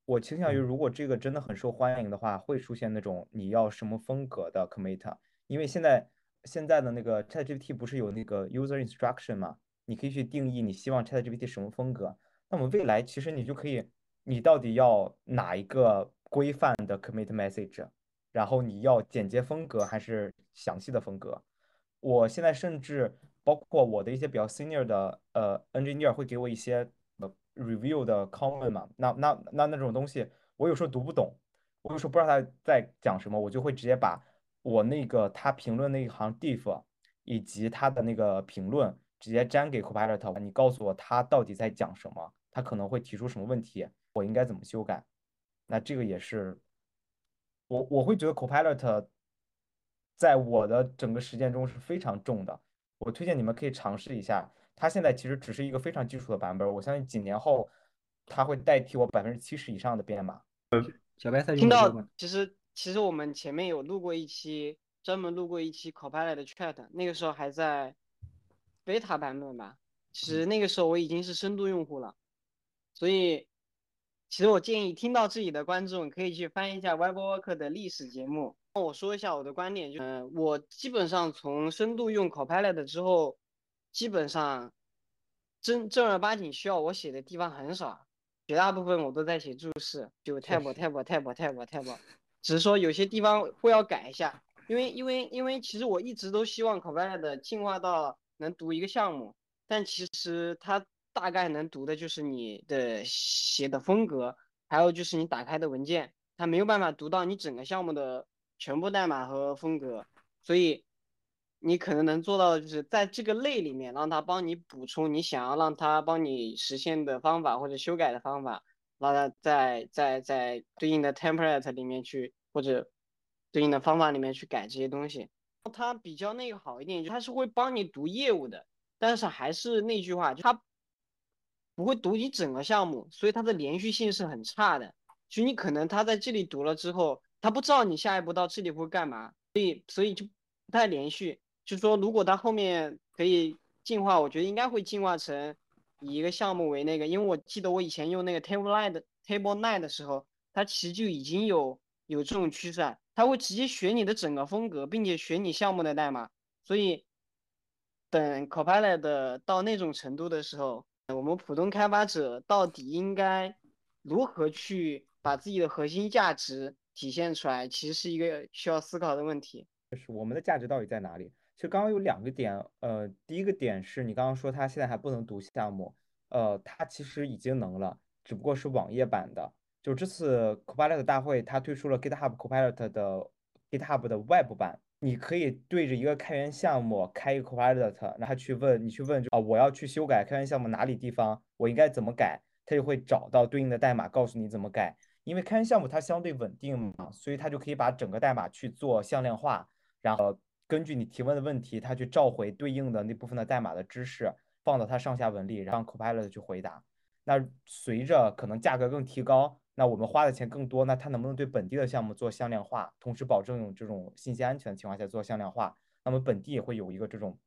我倾向于，如果这个真的很受欢迎的话，会出现那种你要什么风格的 commit，因为现在现在的那个 ChatGPT 不是有那个 user instruction 吗？你可以去定义你希望 ChatGPT 什么风格。那么未来其实你就可以，你到底要哪一个规范的 commit message，然后你要简洁风格还是详细的风格？我现在甚至包括我的一些比较 senior 的呃 engineer 会给我一些 review 的 comment 嘛，那那那那种东西我有时候读不懂，我有时候不知道他在讲什么，我就会直接把我那个他评论那一行 diff 以及他的那个评论直接粘给 Copilot，你告诉我他到底在讲什么，他可能会提出什么问题，我应该怎么修改？那这个也是我我会觉得 Copilot。在我的整个实践中是非常重的，我推荐你们可以尝试一下。它现在其实只是一个非常基础的版本，我相信几年后它会代替我百分之七十以上的编码。小白菜听到，其实其实我们前面有录过一期，专门录过一期 Copilot 的 Chat，那个时候还在 beta 版本吧。其实那个时候我已经是深度用户了，所以其实我建议听到这里的观众可以去翻一下 WebWork 的历史节目。那我说一下我的观点，就嗯，我基本上从深度用 Copilot 之后，基本上正正儿八经需要我写的地方很少，绝大部分我都在写注释，就 tab tab tab tab tab，只是说有些地方会要改一下，因为因为因为其实我一直都希望 Copilot 进化到能读一个项目，但其实它大概能读的就是你的写的风格，还有就是你打开的文件，它没有办法读到你整个项目的。全部代码和风格，所以你可能能做到的就是在这个类里面，让它帮你补充你想要让它帮你实现的方法或者修改的方法，让它在在在对应的 template 里面去或者对应的方法里面去改这些东西。它比较那个好一点，它是会帮你读业务的，但是还是那句话，就它不会读你整个项目，所以它的连续性是很差的。就你可能它在这里读了之后。他不知道你下一步到这里会干嘛，所以所以就不太连续。就说如果它后面可以进化，我觉得应该会进化成以一个项目为那个，因为我记得我以前用那个 Table Nine Table Nine 的时候，它其实就已经有有这种趋势，它会直接学你的整个风格，并且学你项目的代码，所以等 Copilot 到那种程度的时候，我们普通开发者到底应该如何去把自己的核心价值体现出来，其实是一个需要思考的问题。就是我们的价值到底在哪里？其实刚刚有两个点，呃，第一个点是你刚刚说它现在还不能读项目，呃，它其实已经能了，只不过是网页版的。就这次 Copilot 大会，它推出了 GitHub Copilot 的 GitHub 的 Web 版。你可以对着一个开源项目开一个 Copilot，然后去问你去问，就啊我要去修改开源项目哪里地方，我应该怎么改，他就会找到对应的代码，告诉你怎么改。因为开源项目它相对稳定嘛，所以它就可以把整个代码去做向量化，然后根据你提问的问题，它去召回对应的那部分的代码的知识，放到它上下文里，让 Copilot 去回答。那随着可能价格更提高。那我们花的钱更多，那它能不能对本地的项目做向量化，同时保证这种信息安全的情况下做向量化？那么本地也会有一个这种，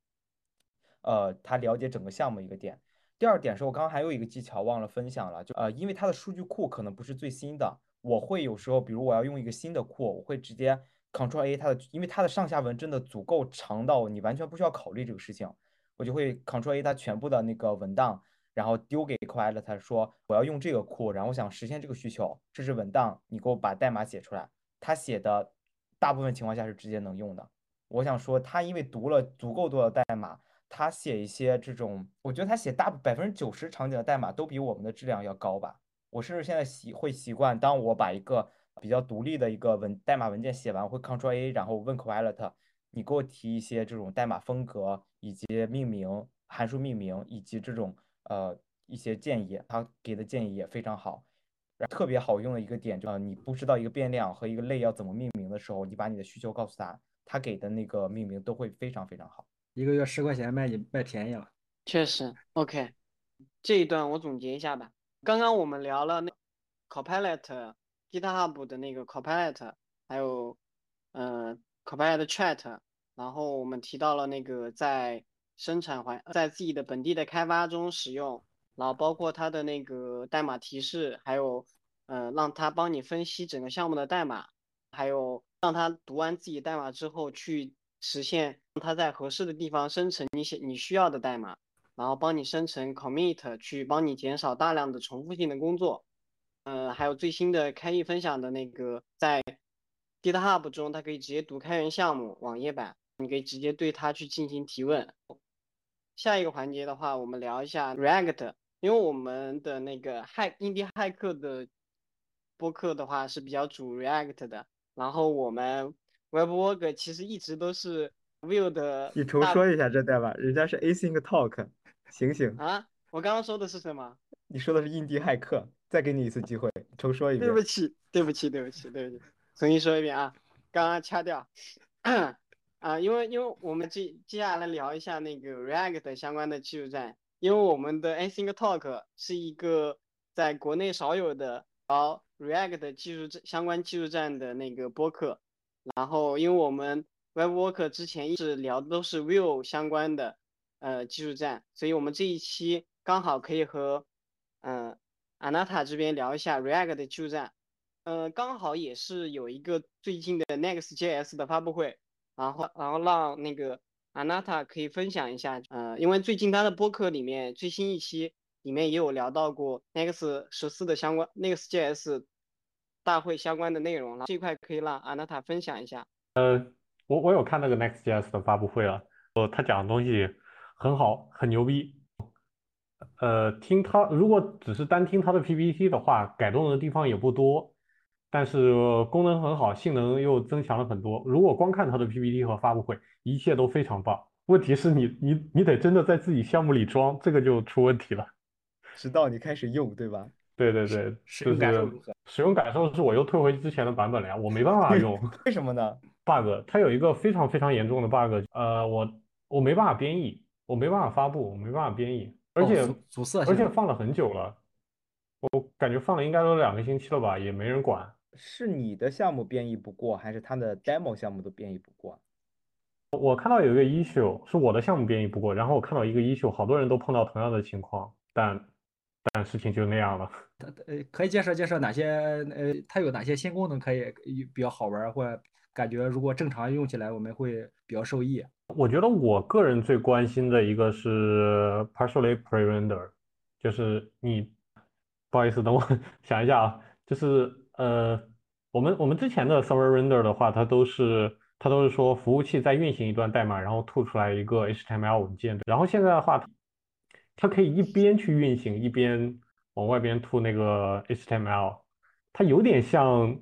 呃，他了解整个项目一个点。第二点是我刚刚还有一个技巧忘了分享了，就呃，因为它的数据库可能不是最新的，我会有时候，比如我要用一个新的库，我会直接 Ctrl A 它的，因为它的上下文真的足够长到你完全不需要考虑这个事情，我就会 Ctrl A 它全部的那个文档。然后丢给 Copilot，说我要用这个库，然后我想实现这个需求，这是文档，你给我把代码写出来。他写的大部分情况下是直接能用的。我想说，他因为读了足够多的代码，他写一些这种，我觉得他写大百分之九十场景的代码都比我们的质量要高吧。我甚至现在习会习惯，当我把一个比较独立的一个文代码文件写完，会 Ctrl A，然后问 Copilot，你给我提一些这种代码风格以及命名函数命名以及这种。呃，一些建议，他给的建议也非常好，特别好用的一个点，就是，你不知道一个变量和一个类要怎么命名的时候，你把你的需求告诉他，他给的那个命名都会非常非常好。一个月十块钱卖你卖便宜了，确实。OK，这一段我总结一下吧。刚刚我们聊了那 Copilot、GitHub 的那个 Copilot，还有呃 Copilot Chat，然后我们提到了那个在。生产环在自己的本地的开发中使用，然后包括它的那个代码提示，还有，呃，让它帮你分析整个项目的代码，还有让它读完自己代码之后去实现它在合适的地方生成你写你需要的代码，然后帮你生成 commit，去帮你减少大量的重复性的工作，呃，还有最新的开易分享的那个在 GitHub 中，它可以直接读开源项目网页版，你可以直接对它去进行提问。下一个环节的话，我们聊一下 React，因为我们的那个骇印第骇客的播客的话是比较主 React 的，然后我们 WebWork 其实一直都是 Vue 的。你重说一下这代吧，人家是 Async Talk，醒醒啊！我刚刚说的是什么？你说的是印第骇客，再给你一次机会，重说一遍。对不起，对不起，对不起，对不起，重新说一遍啊！刚刚掐掉。啊，因为因为我们接接下来聊一下那个 React 相关的技术站，因为我们的 Async Talk 是一个在国内少有的聊 React 技术相关技术站的那个播客。然后，因为我们 Web Worker 之前一直聊的都是 Vue 相关的呃技术站，所以我们这一期刚好可以和嗯 Anata 这边聊一下 React 的技术站。呃，刚好也是有一个最近的 Next.js 的发布会。然后，然后让那个 Anata 可以分享一下，呃，因为最近他的播客里面最新一期里面也有聊到过 Next 十四的相关 Next.js 大会相关的内容了，这块可以让 Anata 分享一下。呃，我我有看那个 Next.js 的发布会了，呃，他讲的东西很好，很牛逼。呃，听他如果只是单听他的 PPT 的话，改动的地方也不多。但是功能很好，性能又增强了很多。如果光看他的 PPT 和发布会，一切都非常棒。问题是你你你得真的在自己项目里装，这个就出问题了。直到你开始用，对吧？对对对，使用感受如何？使用感受是我又退回之前的版本了呀，我没办法用。为什么呢？bug，它有一个非常非常严重的 bug，呃，我我没办法编译，我没办法发布，我没办法编译，而且阻塞，而且放了很久了，我感觉放了应该都两个星期了吧，也没人管。是你的项目编译不过，还是他的 demo 项目都编译不过？我看到有一个 issue 是我的项目编译不过，然后我看到一个 issue，好多人都碰到同样的情况，但但事情就那样了。它呃，可以介绍介绍哪些呃，它有哪些新功能可以比较好玩，或感觉如果正常用起来我们会比较受益。我觉得我个人最关心的一个是 partially pre-render，就是你不好意思，等我 想一下啊，就是呃，我们我们之前的 server render 的话，它都是它都是说服务器在运行一段代码，然后吐出来一个 HTML 文件，然后现在的话，它可以一边去运行一边。往外边吐那个 HTML，它有点像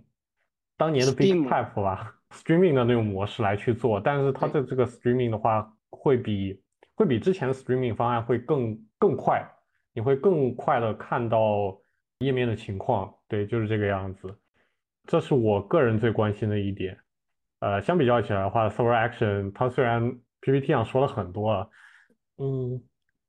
当年的 BigPipe 吧，streaming 的那种模式来去做，但是它的这个 streaming 的话，会比会比之前的 streaming 方案会更更快，你会更快的看到页面的情况，对，就是这个样子。这是我个人最关心的一点。呃，相比较起来的话，Server Action 它虽然 PPT 上说了很多了，嗯，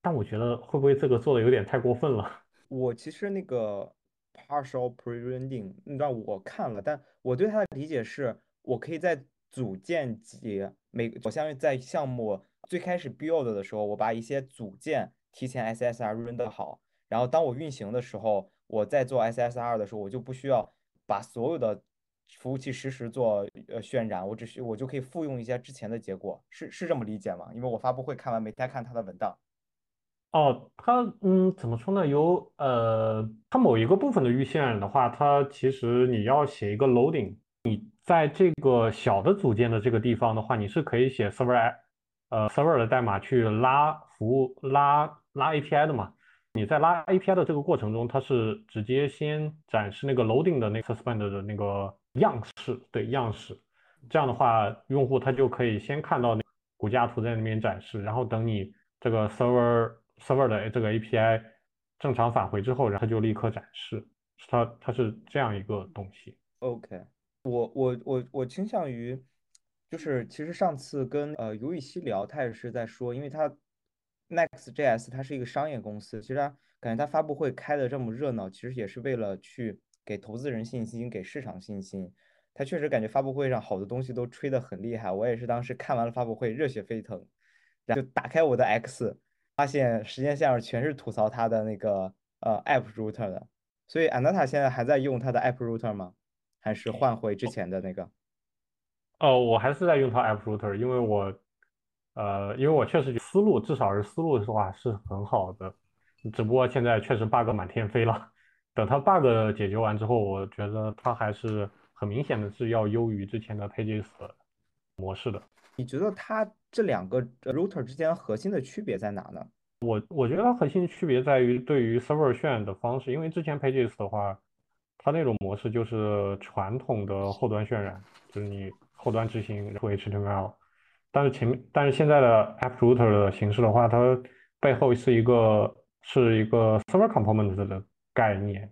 但我觉得会不会这个做的有点太过分了？我其实那个 partial pre-rendering 那段我看了，但我对它的理解是，我可以在组件级每我相当于在项目最开始 build 的时候，我把一些组件提前 SSR render 好，然后当我运行的时候，我在做 SSR 的时候，我就不需要把所有的服务器实时做呃渲染，我只需我就可以复用一些之前的结果，是是这么理解吗？因为我发布会看完没太看它的文档。哦，它嗯，怎么说呢？有呃，它某一个部分的预渲染的话，它其实你要写一个 loading，你在这个小的组件的这个地方的话，你是可以写 server 呃 server 的代码去拉服务拉拉 API 的嘛？你在拉 API 的这个过程中，它是直接先展示那个 loading 的那个 suspend 的那个样式，对样式，这样的话，用户他就可以先看到那骨架图在那边展示，然后等你这个 server。Server 的这个 API 正常返回之后，然后就立刻展示，它它是这样一个东西。OK，我我我我倾向于，就是其实上次跟呃尤雨溪聊，他也是在说，因为他 Next.js 它是一个商业公司，其实他感觉他发布会开的这么热闹，其实也是为了去给投资人信心，给市场信心。他确实感觉发布会上好多东西都吹得很厉害，我也是当时看完了发布会热血沸腾，然后就打开我的 X。发现时间线上全是吐槽他的那个呃 app router 的，所以 Anata 现在还在用他的 app router 吗？还是换回之前的那个？哦，我还是在用他 app router，因为我呃，因为我确实思路至少是思路的话是很好的，只不过现在确实 bug 满天飞了。等它 bug 解决完之后，我觉得它还是很明显的是要优于之前的 Pages 模式的。你觉得它这两个 router 之间核心的区别在哪呢？我我觉得它核心区别在于对于 server 渲染的方式，因为之前 Pages 的话，它那种模式就是传统的后端渲染，就是你后端执行 HTML，但是前面但是现在的 app router 的形式的话，它背后是一个是一个 server component 的概念，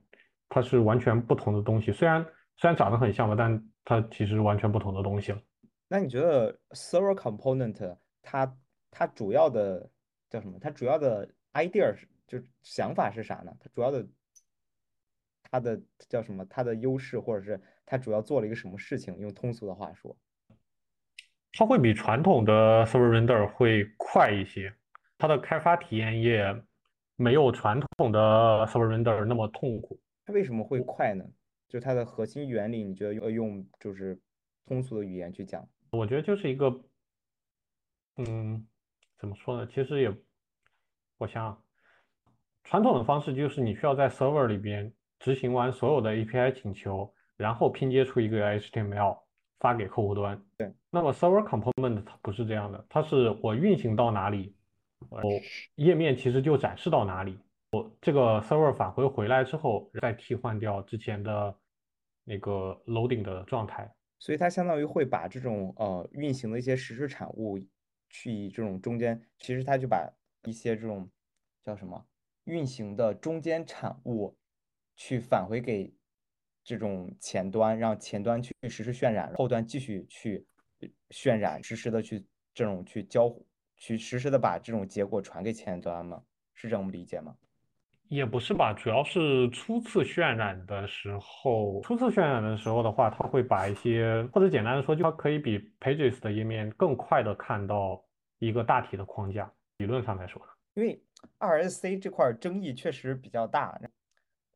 它是完全不同的东西。虽然虽然长得很像吧，但它其实完全不同的东西了。那你觉得 server component 它它主要的叫什么？它主要的 idea 是就想法是啥呢？它主要的它的叫什么？它的优势或者是它主要做了一个什么事情？用通俗的话说，它会比传统的 server render 会快一些，它的开发体验也没有传统的 server render 那么痛苦。它为什么会快呢？就它的核心原理，你觉得用用就是通俗的语言去讲？我觉得就是一个，嗯，怎么说呢？其实也，我想，传统的方式就是你需要在 server 里边执行完所有的 API 请求，然后拼接出一个 HTML 发给客户端。对。那么 server component 它不是这样的，它是我运行到哪里，我页面其实就展示到哪里。我这个 server 返回回来之后，再替换掉之前的那个 loading 的状态。所以它相当于会把这种呃运行的一些实时产物，去以这种中间，其实它就把一些这种叫什么运行的中间产物，去返回给这种前端，让前端去实时渲染，后端继续去渲染，实时的去这种去交互，去实时的把这种结果传给前端嘛？是这么理解吗？也不是吧，主要是初次渲染的时候，初次渲染的时候的话，它会把一些，或者简单的说，就它可以比 Pages 的页面更快的看到一个大体的框架。理论上来说，因为 RSC 这块争议确实比较大。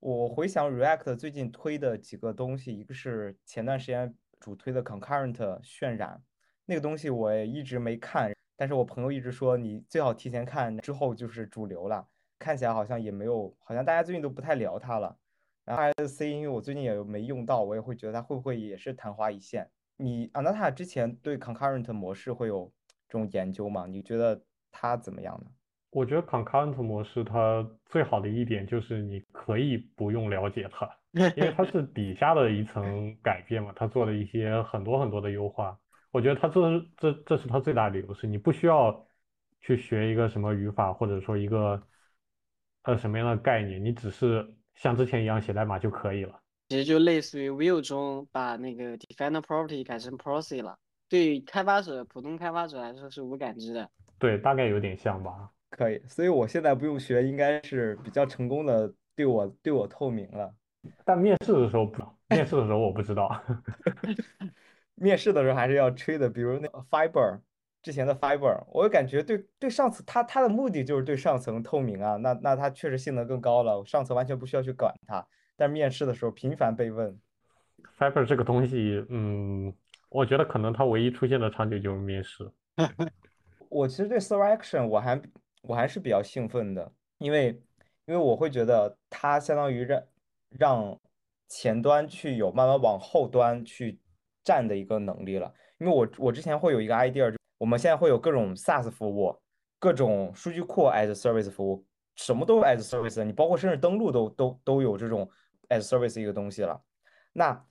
我回想 React 最近推的几个东西，一个是前段时间主推的 Concurrent 渲染，那个东西我也一直没看，但是我朋友一直说你最好提前看，之后就是主流了。看起来好像也没有，好像大家最近都不太聊它了。然后 RSC，因为我最近也没用到，我也会觉得它会不会也是昙花一现。你 Anata 之前对 Concurrent 模式会有这种研究吗？你觉得它怎么样呢？我觉得 Concurrent 模式它最好的一点就是你可以不用了解它，因为它是底下的一层改变嘛，它做了一些很多很多的优化。我觉得它这这这是它最大的优势，你不需要去学一个什么语法，或者说一个。呃，什么样的概念？你只是像之前一样写代码就可以了。其实就类似于 Vue 中把那个 define property 改成 property 了。对开发者、普通开发者来说是无感知的。对，大概有点像吧。可以，所以我现在不用学，应该是比较成功的对我对我透明了。但面试的时候不，面试的时候我不知道。面试的时候还是要吹的，比如那个 Fiber。之前的 Fiber，我感觉对对上层，它它的目的就是对上层透明啊，那那它确实性能更高了，上层完全不需要去管它。但面试的时候频繁被问，Fiber 这个东西，嗯，我觉得可能它唯一出现的场景就是面试。我其实对 Server Action 我还我还是比较兴奋的，因为因为我会觉得它相当于让让前端去有慢慢往后端去站的一个能力了。因为我我之前会有一个 idea。我们现在会有各种 SaaS 服务，各种数据库 as service 服务，什么都 as service，你包括甚至登录都都都有这种 as service 一个东西了。那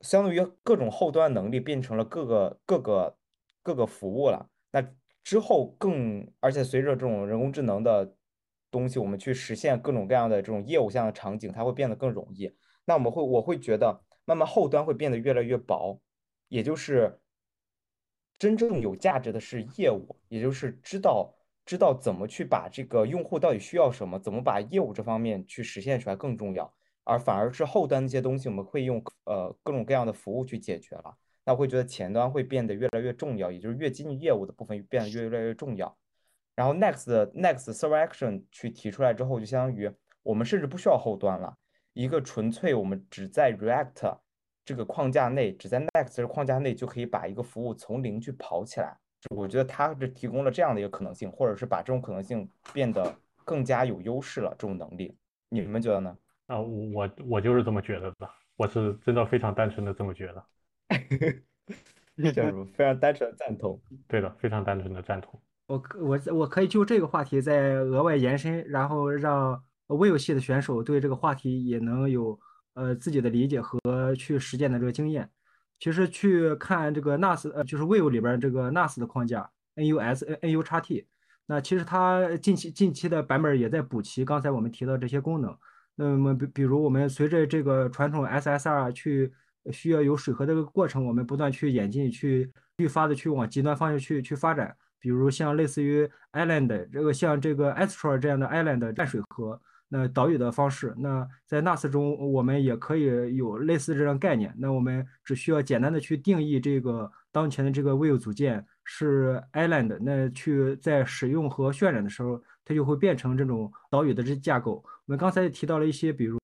相当于各种后端能力变成了各个各个各个服务了。那之后更，而且随着这种人工智能的东西，我们去实现各种各样的这种业务项的场景，它会变得更容易。那我们会我会觉得，慢慢后端会变得越来越薄，也就是。真正有价值的是业务，也就是知道知道怎么去把这个用户到底需要什么，怎么把业务这方面去实现出来更重要，而反而是后端那些东西，我们会用呃各种各样的服务去解决了。那我会觉得前端会变得越来越重要，也就是越接近业务的部分变得越来越重要。然后 next next server action 去提出来之后，就相当于我们甚至不需要后端了，一个纯粹我们只在 React。这个框架内，只在 Next 这个框架内就可以把一个服务从零去跑起来。我觉得它是提供了这样的一个可能性，或者是把这种可能性变得更加有优势了。这种能力，你们觉得呢？啊，我我就是这么觉得的，我是真的非常单纯的这么觉得。叫什么非常单纯的赞同。对的，非常单纯的赞同。我我我可以就这个话题再额外延伸，然后让微游戏的选手对这个话题也能有。呃，自己的理解和去实践的这个经验，其实去看这个 NAS，呃，就是 w i v e 里边这个 NAS 的框架，NUS、NUXT，那其实它近期近期的版本也在补齐刚才我们提到这些功能。那么，比比如我们随着这个传统 SSR 去需要有水合这个过程，我们不断去演进，去愈发的去往极端方向去去发展。比如像类似于 Island 这个，像这个 Astro 这样的 Island 淡水河。那岛屿的方式，那在 NAS 中我们也可以有类似这样概念。那我们只需要简单的去定义这个当前的这个 Vue 组件是 Island，那去在使用和渲染的时候，它就会变成这种岛屿的这架构。我们刚才也提到了一些，比如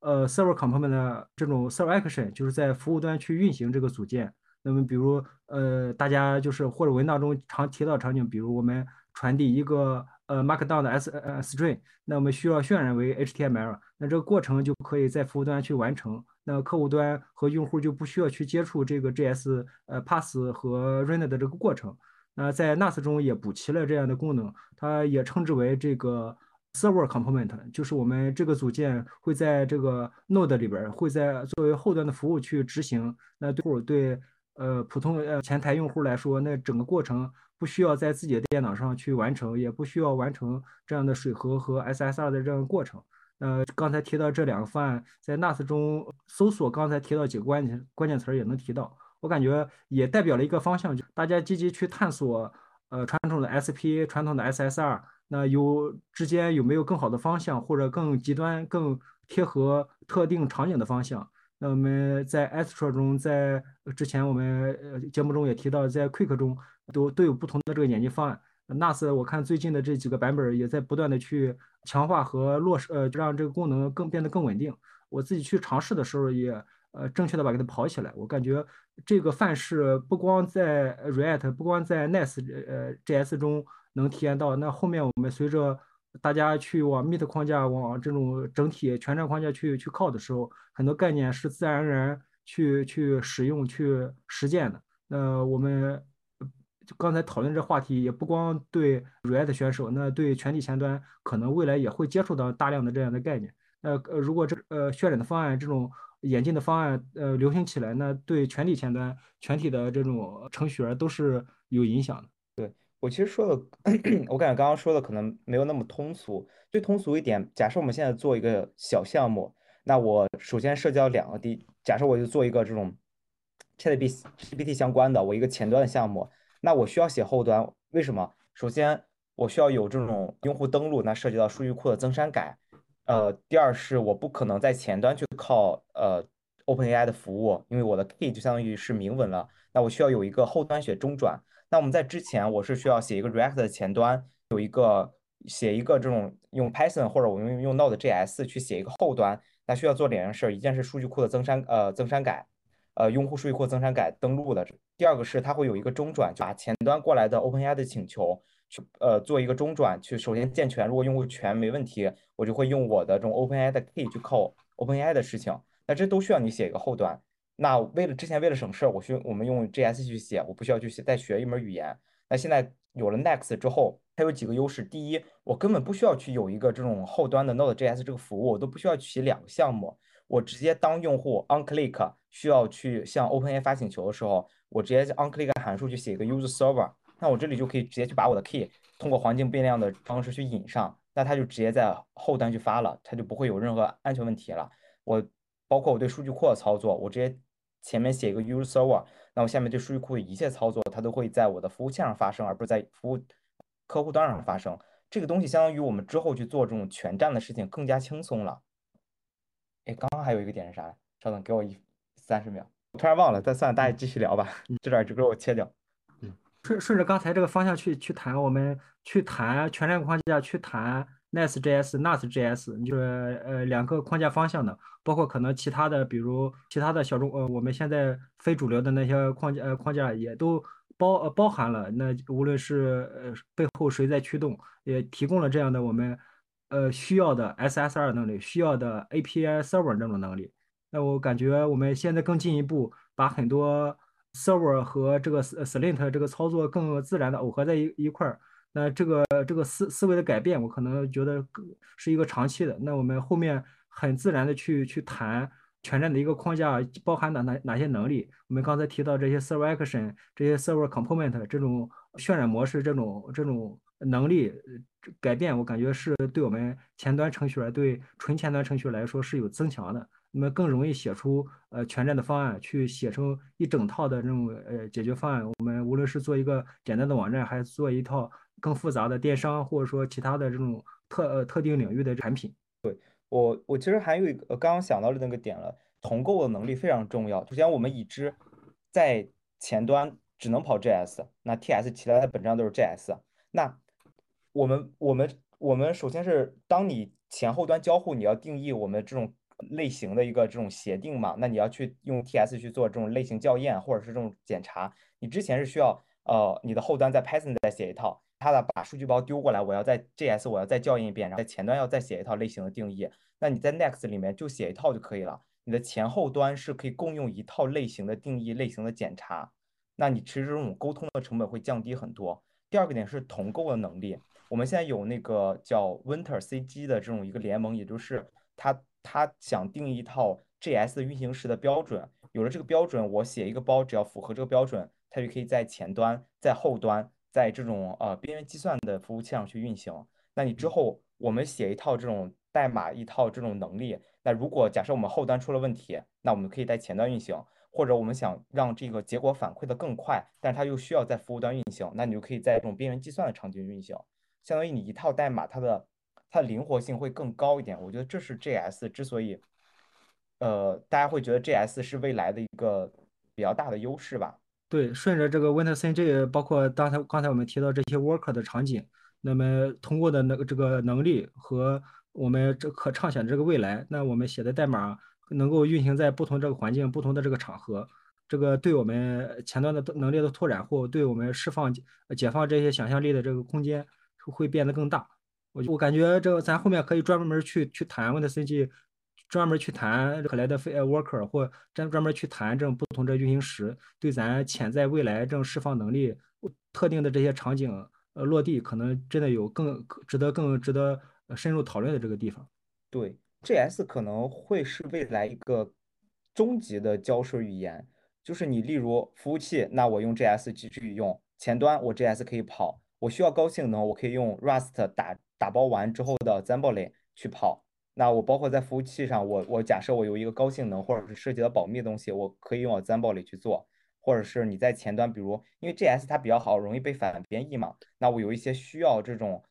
呃 Server Component 的这种 Server Action，就是在服务端去运行这个组件。那么比如呃大家就是或者文档中常提到场景，比如我们传递一个。呃，Markdown 的 S 呃 string，那我们需要渲染为 HTML，那这个过程就可以在服务端去完成，那客户端和用户就不需要去接触这个 JS 呃 pass 和 render 的这个过程。那在 NAS 中也补齐了这样的功能，它也称之为这个 server component，就是我们这个组件会在这个 node 里边，会在作为后端的服务去执行。那对对呃普通呃前台用户来说，那整个过程。不需要在自己的电脑上去完成，也不需要完成这样的水合和 SSR 的这样过程。呃，刚才提到这两个方案，在 NAS 中搜索，刚才提到几个关键关键词儿也能提到。我感觉也代表了一个方向，就大家积极去探索，呃，传统的 SP、传统的 SSR，那有之间有没有更好的方向，或者更极端、更贴合特定场景的方向？那我们在 Astra 中，在之前我们呃节目中也提到，在 Quick 中都都有不同的这个演进方案。NAS 我看最近的这几个版本也在不断的去强化和落实，呃，让这个功能更变得更稳定。我自己去尝试的时候也呃正确的把给它跑起来。我感觉这个范式不光在 React，不光在 NAS 呃 JS 中。能体验到，那后面我们随着大家去往 Meet 框架、往这种整体全站框架去去靠的时候，很多概念是自然而然去去使用、去实践的。那我们刚才讨论这话题，也不光对 React 选手，那对全体前端可能未来也会接触到大量的这样的概念。那呃，如果这呃渲染的方案、这种演进的方案呃流行起来，那对全体前端、全体的这种程序员都是有影响的。我其实说的，我感觉刚刚说的可能没有那么通俗。最通俗一点，假设我们现在做一个小项目，那我首先涉及到两个地，假设我就做一个这种 ChatGPT 相关的，我一个前端的项目，那我需要写后端，为什么？首先我需要有这种用户登录，那涉及到数据库的增删改。呃，第二是我不可能在前端去靠呃 OpenAI 的服务，因为我的 key 就相当于是明文了，那我需要有一个后端写中转。那我们在之前，我是需要写一个 React 的前端，有一个写一个这种用 Python 或者我用用 Node.js 去写一个后端，那需要做两件事，一件是数据库的增删呃增删改，呃用户数据库增删改登录的，第二个是它会有一个中转，把前端过来的 OpenAI 的请求去呃做一个中转，去首先健全，如果用户权没问题，我就会用我的这种 OpenAI 的 key 去扣 OpenAI 的事情，那这都需要你写一个后端。那为了之前为了省事儿，我需我们用 JS 去写，我不需要去写再学一门语言。那现在有了 Next 之后，它有几个优势。第一，我根本不需要去有一个这种后端的 Node.js 这个服务，我都不需要去写两个项目。我直接当用户 onClick 需要去向 OpenAI 发请求的时候，我直接 onClick 函数去写一个 Use Server，那我这里就可以直接去把我的 key 通过环境变量的方式去引上，那它就直接在后端去发了，它就不会有任何安全问题了。我包括我对数据库的操作，我直接。前面写一个 use server，那我下面对数据库的一切操作，它都会在我的服务器上发生，而不是在服务客户端上发生。这个东西相当于我们之后去做这种全站的事情更加轻松了。哎，刚刚还有一个点是啥？稍等，给我一三十秒，我突然忘了。再算了，大家继续聊吧。这段就给我切掉。嗯，顺顺着刚才这个方向去去谈，我们去谈全站框架，去谈。Nice.js、Nast.js 就是呃两个框架方向的，包括可能其他的，比如其他的小众呃我们现在非主流的那些框架呃框架也都包呃包含了。那无论是呃背后谁在驱动，也提供了这样的我们呃需要的 SSR 能力，需要的 API Server 这种能力。那我感觉我们现在更进一步把很多 Server 和这个 Slint 这个操作更自然的耦合在一一块儿。那这个这个思思维的改变，我可能觉得是一个长期的。那我们后面很自然的去去谈全站的一个框架包含哪哪哪些能力？我们刚才提到这些 server action、这些 server component 这种渲染模式、这种这种能力改变，我感觉是对我们前端程序员、对纯前端程序员来说是有增强的。那么更容易写出呃全站的方案，去写成一整套的这种呃解决方案。我们无论是做一个简单的网站，还是做一套。更复杂的电商，或者说其他的这种特呃特定领域的产品。对我，我其实还有一个刚刚想到的那个点了，同构的能力非常重要。首先，我们已知在前端只能跑 JS，那 TS 其他的本质上都是 JS。那我们我们我们首先是当你前后端交互，你要定义我们这种类型的一个这种协定嘛？那你要去用 TS 去做这种类型校验或者是这种检查。你之前是需要呃你的后端在 Python 再写一套。它的把数据包丢过来，我要在 JS 我要再校验一遍，然后在前端要再写一套类型的定义。那你在 Next 里面就写一套就可以了。你的前后端是可以共用一套类型的定义、类型的检查。那你其实这种沟通的成本会降低很多。第二个点是同构的能力。我们现在有那个叫 Winter CG 的这种一个联盟，也就是它他想定一套 JS 运行时的标准。有了这个标准，我写一个包，只要符合这个标准，它就可以在前端、在后端。在这种呃边缘计算的服务器上去运行，那你之后我们写一套这种代码，一套这种能力，那如果假设我们后端出了问题，那我们可以在前端运行，或者我们想让这个结果反馈的更快，但是它又需要在服务端运行，那你就可以在这种边缘计算的场景运行。相当于你一套代码它的它的灵活性会更高一点。我觉得这是 JS 之所以，呃，大家会觉得 JS 是未来的一个比较大的优势吧。对，顺着这个 WinterCG，包括刚才刚才我们提到这些 Worker 的场景，那么通过的那个这个能力和我们这可畅想的这个未来，那我们写的代码能够运行在不同这个环境、不同的这个场合，这个对我们前端的能力的拓展或对我们释放、解放这些想象力的这个空间会变得更大。我我感觉这个咱后面可以专门去去谈 WinterCG。专门去谈可来的非 worker 或专专门去谈这种不同的运行时，对咱潜在未来这种释放能力特定的这些场景呃落地，可能真的有更值得更值得深入讨论的这个地方。对，JS 可能会是未来一个终极的交涉语言，就是你例如服务器，那我用 JS 继续用前端，我 JS 可以跑，我需要高性能，我可以用 Rust 打打包完之后的 Zamboli 去跑。那我包括在服务器上，我我假设我有一个高性能或者是涉及到保密的东西，我可以用我 Zamboli 去做，或者是你在前端，比如因为 JS 它比较好，容易被反编译嘛，那我有一些需要这种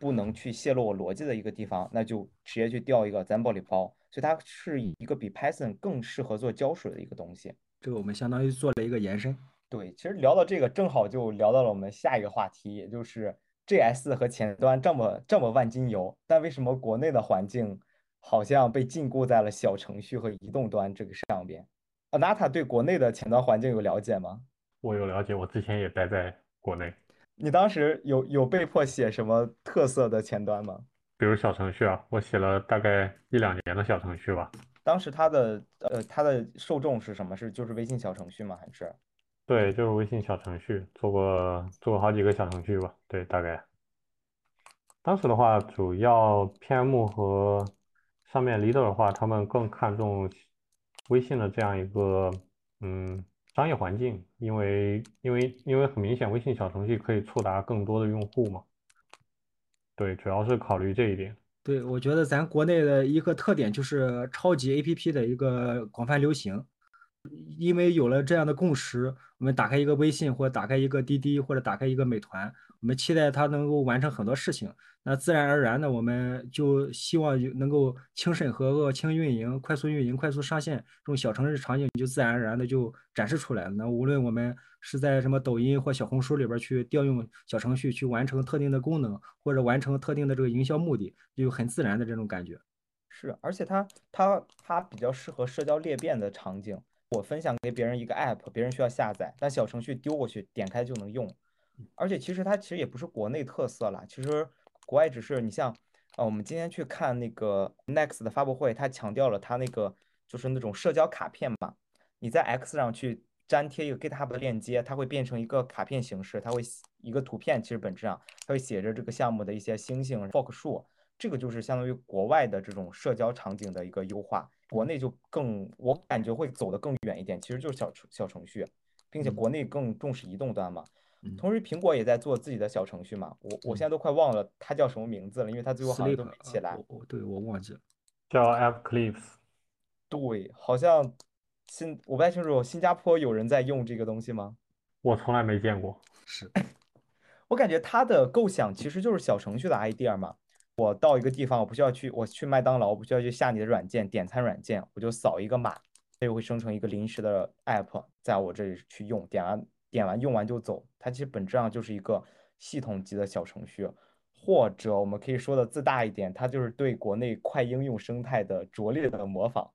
不能去泄露我逻辑的一个地方，那就直接去调一个 Zamboli 包，所以它是一个比 Python 更适合做胶水的一个东西。这个我们相当于做了一个延伸。对，其实聊到这个，正好就聊到了我们下一个话题，也就是 JS 和前端这么这么万金油，但为什么国内的环境？好像被禁锢在了小程序和移动端这个上边。Anata 对国内的前端环境有了解吗？我有了解，我之前也待在国内。你当时有有被迫写什么特色的前端吗？比如小程序啊，我写了大概一两年的小程序吧。当时它的呃它的受众是什么？是就是微信小程序吗？还是？对，就是微信小程序，做过做过好几个小程序吧。对，大概。当时的话，主要 PM 和上面 leader 的话，他们更看重微信的这样一个嗯商业环境，因为因为因为很明显，微信小程序可以触达更多的用户嘛。对，主要是考虑这一点。对，我觉得咱国内的一个特点就是超级 APP 的一个广泛流行，因为有了这样的共识，我们打开一个微信，或者打开一个滴滴，或者打开一个美团，我们期待它能够完成很多事情。那自然而然的，我们就希望能够轻审核、轻运营、快速运营、快速上线这种小城市场景，就自然而然的就展示出来了。那无论我们是在什么抖音或小红书里边去调用小程序去完成特定的功能，或者完成特定的这个营销目的，就很自然的这种感觉。是，而且它它它比较适合社交裂变的场景。我分享给别人一个 app，别人需要下载，但小程序丢过去，点开就能用。而且其实它其实也不是国内特色啦，其实。国外只是你像，呃，我们今天去看那个 Next 的发布会，它强调了它那个就是那种社交卡片嘛。你在 X 上去粘贴一个 GitHub 的链接，它会变成一个卡片形式，它会一个图片，其实本质上它会写着这个项目的一些星星、fork 数。这个就是相当于国外的这种社交场景的一个优化。国内就更，我感觉会走得更远一点，其实就是小程小程序，并且国内更重视移动端嘛。同时，苹果也在做自己的小程序嘛。我我现在都快忘了它叫什么名字了，因为它最后好像都没起来。我对我忘记了，叫 App Clips。对，好像新我不太清楚，新加坡有人在用这个东西吗？我从来没见过。是，我感觉它的构想其实就是小程序的 idea 嘛。我到一个地方，我不需要去，我去麦当劳，我不需要去下你的软件，点餐软件，我就扫一个码，它就会生成一个临时的 app，在我这里去用，点完。点完用完就走，它其实本质上就是一个系统级的小程序，或者我们可以说的自大一点，它就是对国内快应用生态的拙劣的模仿。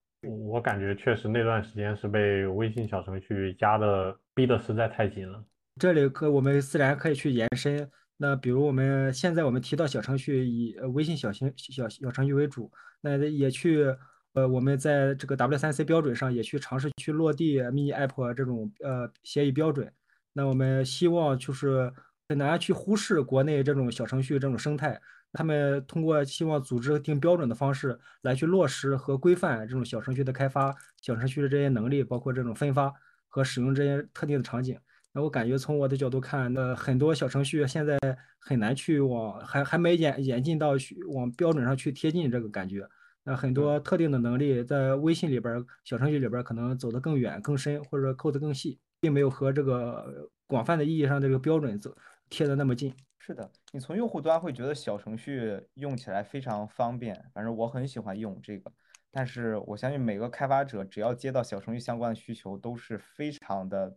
我感觉确实那段时间是被微信小程序压的逼的实在太紧了。这里可我们自然可以去延伸，那比如我们现在我们提到小程序以微信小型小小程序为主，那也去。呃，我们在这个 W3C 标准上也去尝试去落地 Mini App 这种呃协议标准。那我们希望就是很难去忽视国内这种小程序这种生态，他们通过希望组织定标准的方式来去落实和规范这种小程序的开发、小程序的这些能力，包括这种分发和使用这些特定的场景。那我感觉从我的角度看，那很多小程序现在很难去往还还没演演进到去往标准上去贴近这个感觉。那很多特定的能力在微信里边小程序里边可能走得更远、更深，或者说扣得更细。并没有和这个广泛的意义上这个标准走贴得那么近。是的，你从用户端会觉得小程序用起来非常方便，反正我很喜欢用这个。但是我相信每个开发者只要接到小程序相关的需求，都是非常的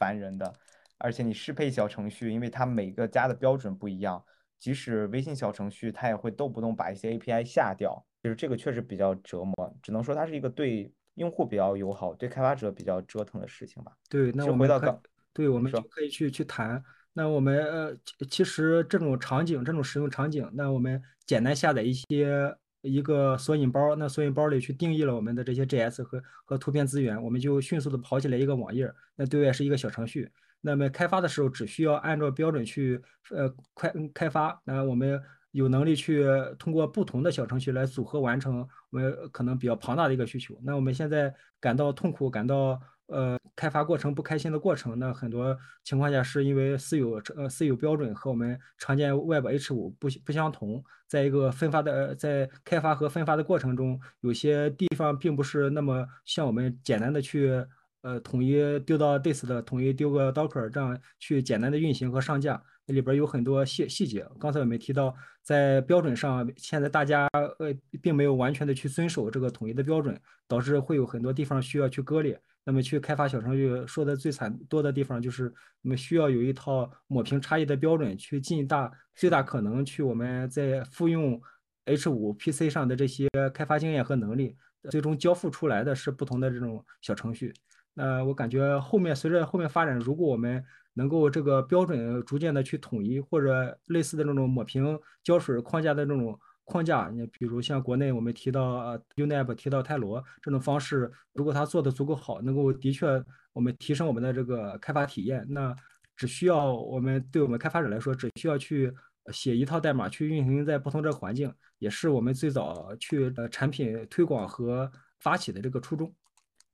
烦人的。而且你适配小程序，因为它每个加的标准不一样，即使微信小程序，它也会动不动把一些 API 下掉。就是这个确实比较折磨，只能说它是一个对用户比较友好，对开发者比较折腾的事情吧。对，那我们回到刚，对，我们就说可以去去谈。那我们呃，其其实这种场景，这种使用场景，那我们简单下载一些一个索引包，那索引包里去定义了我们的这些 JS 和和图片资源，我们就迅速的跑起来一个网页，那对外是一个小程序。那么开发的时候只需要按照标准去呃开开发，那我们有能力去通过不同的小程序来组合完成我们可能比较庞大的一个需求。那我们现在感到痛苦，感到呃开发过程不开心的过程，那很多情况下是因为私有呃私有标准和我们常见 Web H 五不不相同，在一个分发的在开发和分发的过程中，有些地方并不是那么像我们简单的去。呃，统一丢到 Dis 的，统一丢个 Docker，这样去简单的运行和上架，里边有很多细细节。刚才我们提到，在标准上，现在大家呃并没有完全的去遵守这个统一的标准，导致会有很多地方需要去割裂。那么去开发小程序，说的最惨多的地方就是，我们需要有一套抹平差异的标准，去尽大最大可能去我们在复用 H5 PC 上的这些开发经验和能力，最终交付出来的是不同的这种小程序。呃，我感觉后面随着后面发展，如果我们能够这个标准逐渐的去统一，或者类似的这种抹平胶水框架的这种框架，你比如像国内我们提到呃 UNEP 提到泰罗这种方式，如果它做的足够好，能够的确我们提升我们的这个开发体验，那只需要我们对我们开发者来说，只需要去写一套代码去运行在不同这个环境，也是我们最早去呃产品推广和发起的这个初衷。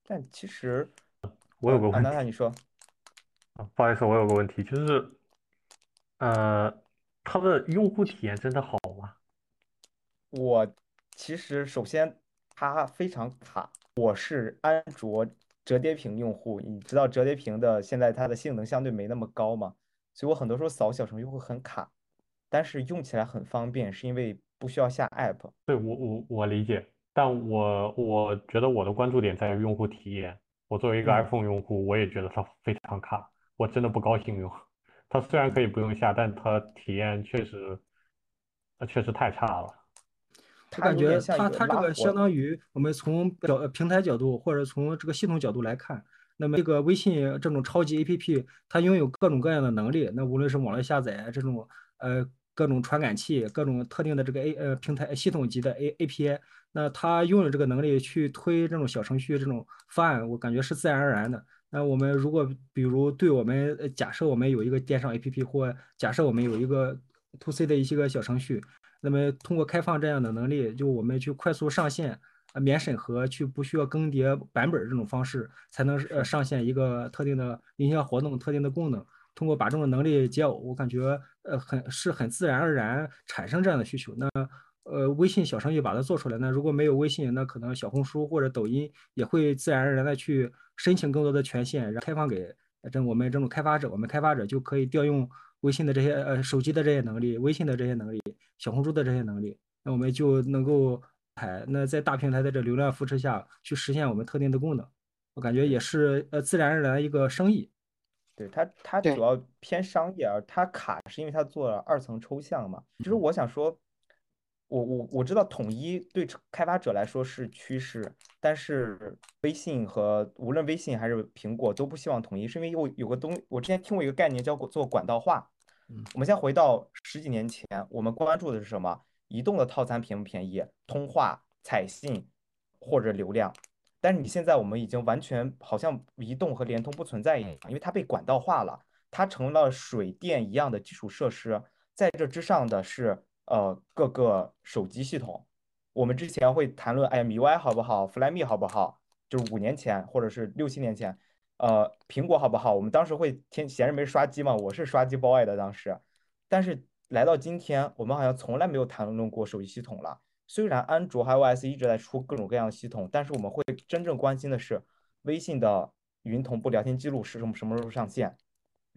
但其实。啊，我有个问题，那你说，啊，不好意思，我有个问题，就是，呃，它的用户体验真的好吗？我其实首先它非常卡，我是安卓折叠屏用户，你知道折叠屏的现在它的性能相对没那么高嘛，所以我很多时候扫小程序会很卡，但是用起来很方便，是因为不需要下 app。对，我我我理解，但我我觉得我的关注点在于用户体验。我作为一个 iPhone 用户，我也觉得它非常卡，我真的不高兴用。它虽然可以不用下，但它体验确实，它确实太差了。我感觉它它这个相当于我们从角平台角度或者从这个系统角度来看，那么这个微信这种超级 APP，它拥有各种各样的能力。那无论是网络下载这种呃各种传感器，各种特定的这个 A 呃平台系统级的 A API。那他拥有这个能力去推这种小程序这种方案，我感觉是自然而然的。那我们如果比如对我们假设我们有一个电商 APP 或假设我们有一个 To C 的一些个小程序，那么通过开放这样的能力，就我们去快速上线，免审核，去不需要更迭版本这种方式，才能呃上线一个特定的营销活动、特定的功能。通过把这种能力解耦，我感觉呃很是很自然而然产生这样的需求。那。呃，微信小程序把它做出来，那如果没有微信，那可能小红书或者抖音也会自然而然的去申请更多的权限，然后开放给这我们这种开发者，我们开发者就可以调用微信的这些呃手机的这些能力，微信的这些能力，小红书的这些能力，那我们就能够台那在大平台的这流量扶持下去实现我们特定的功能，我感觉也是呃自然而然一个生意。对它，它主要偏商业，而它卡是因为它做了二层抽象嘛。其实我想说。我我我知道统一对开发者来说是趋势，但是微信和无论微信还是苹果都不希望统一，是因为有有个东，我之前听过一个概念叫做管道化。嗯，我们先回到十几年前，我们关注的是什么？移动的套餐便不便宜？通话、彩信或者流量？但是你现在我们已经完全好像移动和联通不存在一样，因为它被管道化了，它成了水电一样的基础设施，在这之上的是。呃，各个手机系统，我们之前会谈论，哎，MIUI 好不好，Flyme 好不好？就是五年前或者是六七年前，呃，苹果好不好？我们当时会天闲着没刷机嘛，我是刷机 boy 的当时。但是来到今天，我们好像从来没有谈论过手机系统了。虽然安卓还有 iOS 一直在出各种各样的系统，但是我们会真正关心的是微信的云同步聊天记录是什么什么时候上线？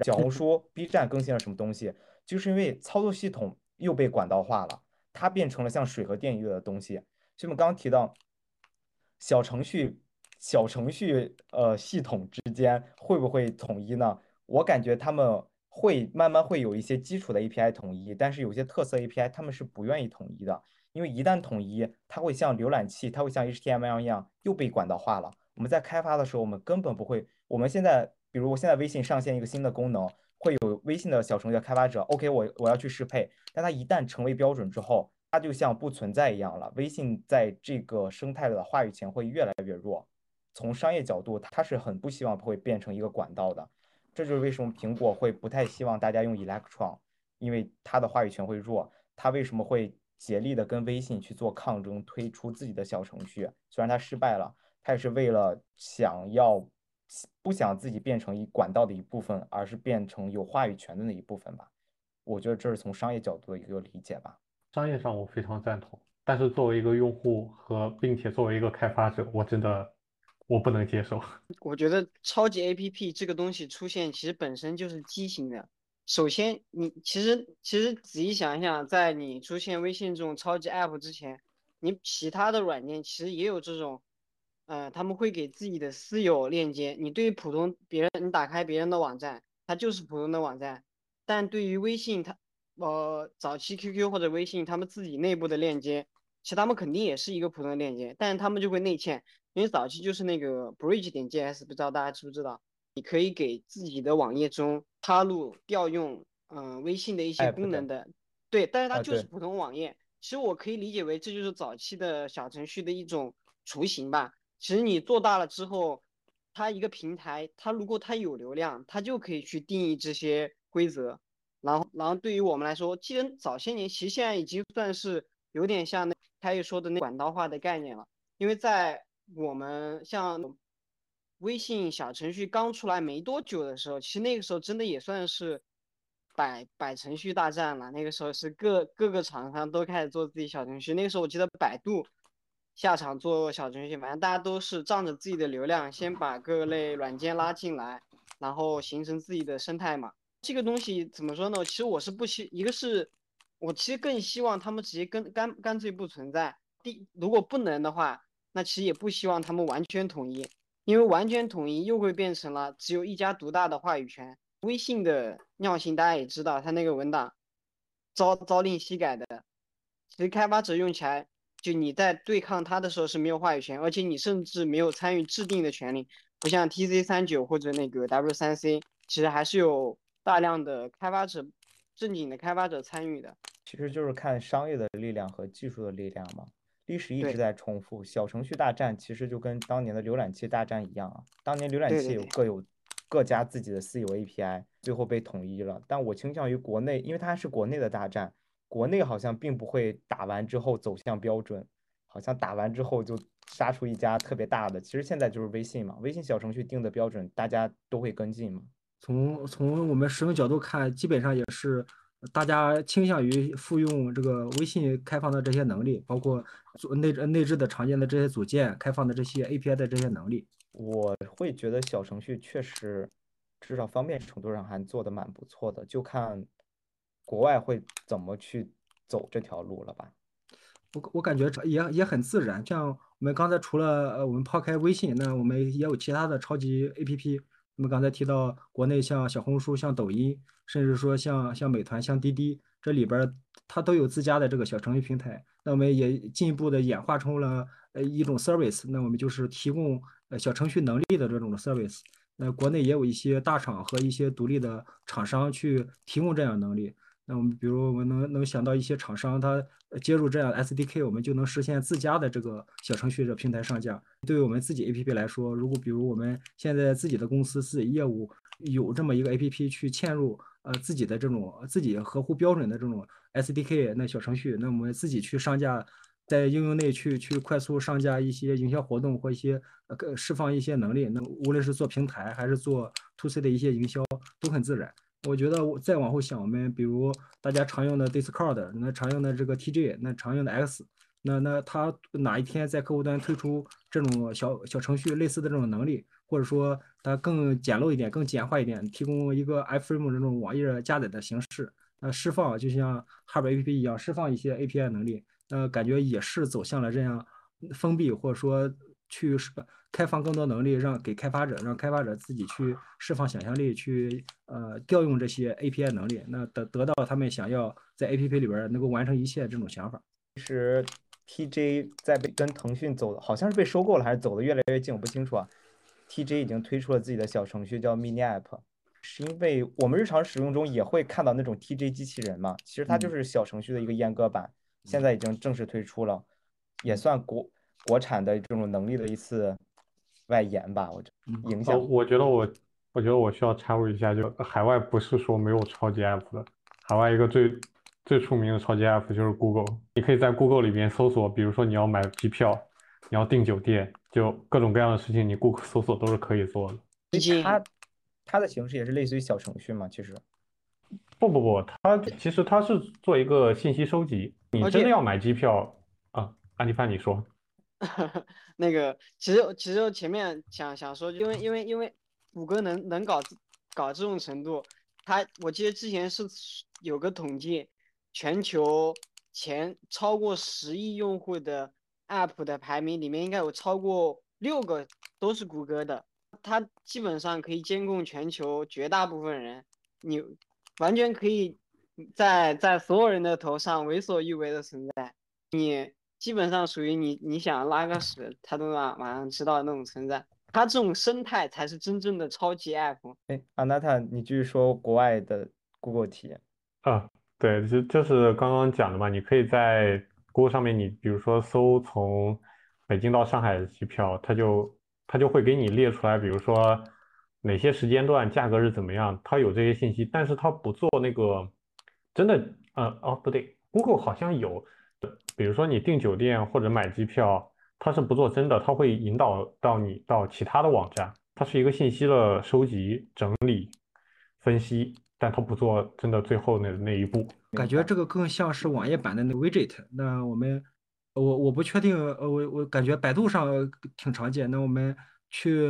小红书、B 站更新了什么东西，就是因为操作系统又被管道化了，它变成了像水和电一样的东西。所以我们刚刚提到小程序、小程序呃系统之间会不会统一呢？我感觉他们会慢慢会有一些基础的 API 统一，但是有些特色 API 他们是不愿意统一的，因为一旦统一，它会像浏览器，它会像 HTML 一样又被管道化了。我们在开发的时候，我们根本不会。我们现在，比如我现在微信上线一个新的功能，会有微信的小程序的开发者，OK，我我要去适配。但它一旦成为标准之后，它就像不存在一样了。微信在这个生态的话语权会越来越弱。从商业角度，它是很不希望会变成一个管道的。这就是为什么苹果会不太希望大家用 Electron，因为它的话语权会弱。它为什么会竭力的跟微信去做抗争，推出自己的小程序？虽然它失败了。它也是为了想要不想自己变成一管道的一部分，而是变成有话语权的那一部分吧。我觉得这是从商业角度的一个理解吧。商业上我非常赞同，但是作为一个用户和并且作为一个开发者，我真的我不能接受。我觉得超级 APP 这个东西出现其实本身就是畸形的。首先，你其实其实仔细想一想，在你出现微信这种超级 App 之前，你其他的软件其实也有这种。呃，他们会给自己的私有链接。你对于普通别人，你打开别人的网站，它就是普通的网站。但对于微信，它呃早期 QQ 或者微信他们自己内部的链接，其实他们肯定也是一个普通的链接，但是他们就会内嵌，因为早期就是那个 Bridge 点 JS，不知道大家知不知道？你可以给自己的网页中插入调用嗯微信的一些功能的，对，但是它就是普通网页。其实我可以理解为这就是早期的小程序的一种雏形吧。其实你做大了之后，它一个平台，它如果它有流量，它就可以去定义这些规则。然后，然后对于我们来说，既然早些年，其实现在已经算是有点像那他也说的那管道化的概念了。因为在我们像微信小程序刚出来没多久的时候，其实那个时候真的也算是百百程序大战了。那个时候是各各个厂商都开始做自己小程序。那个时候我记得百度。下场做小程序，反正大家都是仗着自己的流量，先把各类软件拉进来，然后形成自己的生态嘛。这个东西怎么说呢？其实我是不希，一个是我其实更希望他们直接跟干干脆不存在。第如果不能的话，那其实也不希望他们完全统一，因为完全统一又会变成了只有一家独大的话语权。微信的尿性大家也知道，它那个文档朝朝令夕改的，其实开发者用起来。就你在对抗他的时候是没有话语权，而且你甚至没有参与制定的权利，不像 T C 三九或者那个 W 三 C，其实还是有大量的开发者，正经的开发者参与的。其实就是看商业的力量和技术的力量嘛。历史一直在重复，小程序大战其实就跟当年的浏览器大战一样啊。当年浏览器有各有各家自己的私有 API，最后被统一了。但我倾向于国内，因为它是国内的大战。国内好像并不会打完之后走向标准，好像打完之后就杀出一家特别大的。其实现在就是微信嘛，微信小程序定的标准，大家都会跟进嘛。从从我们使用角度看，基本上也是大家倾向于复用这个微信开放的这些能力，包括内内置的常见的这些组件、开放的这些 API 的这些能力。我会觉得小程序确实，至少方便程度上还做的蛮不错的，就看。国外会怎么去走这条路了吧？我我感觉也也很自然。像我们刚才除了呃，我们抛开微信，那我们也有其他的超级 APP。我们刚才提到国内像小红书、像抖音，甚至说像像美团、像滴滴，这里边它都有自家的这个小程序平台。那我们也进一步的演化成了呃一种 service。那我们就是提供呃小程序能力的这种 service。那国内也有一些大厂和一些独立的厂商去提供这样能力。那我们比如我们能能想到一些厂商，他接入这样 SDK，我们就能实现自家的这个小程序的平台上架。对于我们自己 APP 来说，如果比如我们现在自己的公司自己业务有这么一个 APP 去嵌入呃自己的这种自己合乎标准的这种 SDK 那小程序，那我们自己去上架，在应用内去去快速上架一些营销活动或一些呃释放一些能力，那无论是做平台还是做 To C 的一些营销都很自然。我觉得我再往后想，我们比如大家常用的 Discord，那常用的这个 TG，那常用的 X，那那它哪一天在客户端推出这种小小程序类似的这种能力，或者说它更简陋一点、更简化一点，提供一个 iframe 这种网页加载的形式，那，释放就像 Hub APP 一样释放一些 API 能力，那，感觉也是走向了这样封闭或者说去开放更多能力，让给开发者，让开发者自己去释放想象力，去呃调用这些 API 能力，那得得到他们想要在 APP 里边能够完成一切这种想法。其实 TJ 在被跟腾讯走的，好像是被收购了，还是走的越来越近，我不清楚啊。TJ 已经推出了自己的小程序，叫 Mini App，是因为我们日常使用中也会看到那种 TJ 机器人嘛，其实它就是小程序的一个阉割版，现在已经正式推出了，也算国国产的这种能力的一次外延吧，我觉影响。我觉得我，我觉得我需要插入一下，就海外不是说没有超级 App 的，海外一个最最出名的超级 App 就是 Google，你可以在 Google 里边搜索，比如说你要买机票。你要订酒店，就各种各样的事情，你 Google 搜索都是可以做的。它它的形式也是类似于小程序嘛？其实不不不，它其实它是做一个信息收集。你真的要买机票啊？安迪范，你说。那个其实其实我前面想想说，因为因为因为谷歌能能搞搞这种程度，它我记得之前是有个统计，全球前超过十亿用户的。App 的排名里面应该有超过六个都是谷歌的，它基本上可以监控全球绝大部分人，你完全可以在在所有人的头上为所欲为的存在，你基本上属于你你想拉个屎，他都马马上知道那种存在，它这种生态才是真正的超级 App。哎，阿娜塔，你继续说国外的 Google 体验。啊，对，就就是刚刚讲的嘛，你可以在。Google 上面，你比如说搜从北京到上海的机票，它就它就会给你列出来，比如说哪些时间段价格是怎么样，它有这些信息，但是它不做那个真的，呃，哦不对，Google 好像有，比如说你订酒店或者买机票，它是不做真的，它会引导到你到其他的网站，它是一个信息的收集、整理、分析。但它不做真的最后那那一步，感觉这个更像是网页版的那 widget。那我们，我我不确定，呃，我我感觉百度上挺常见。那我们去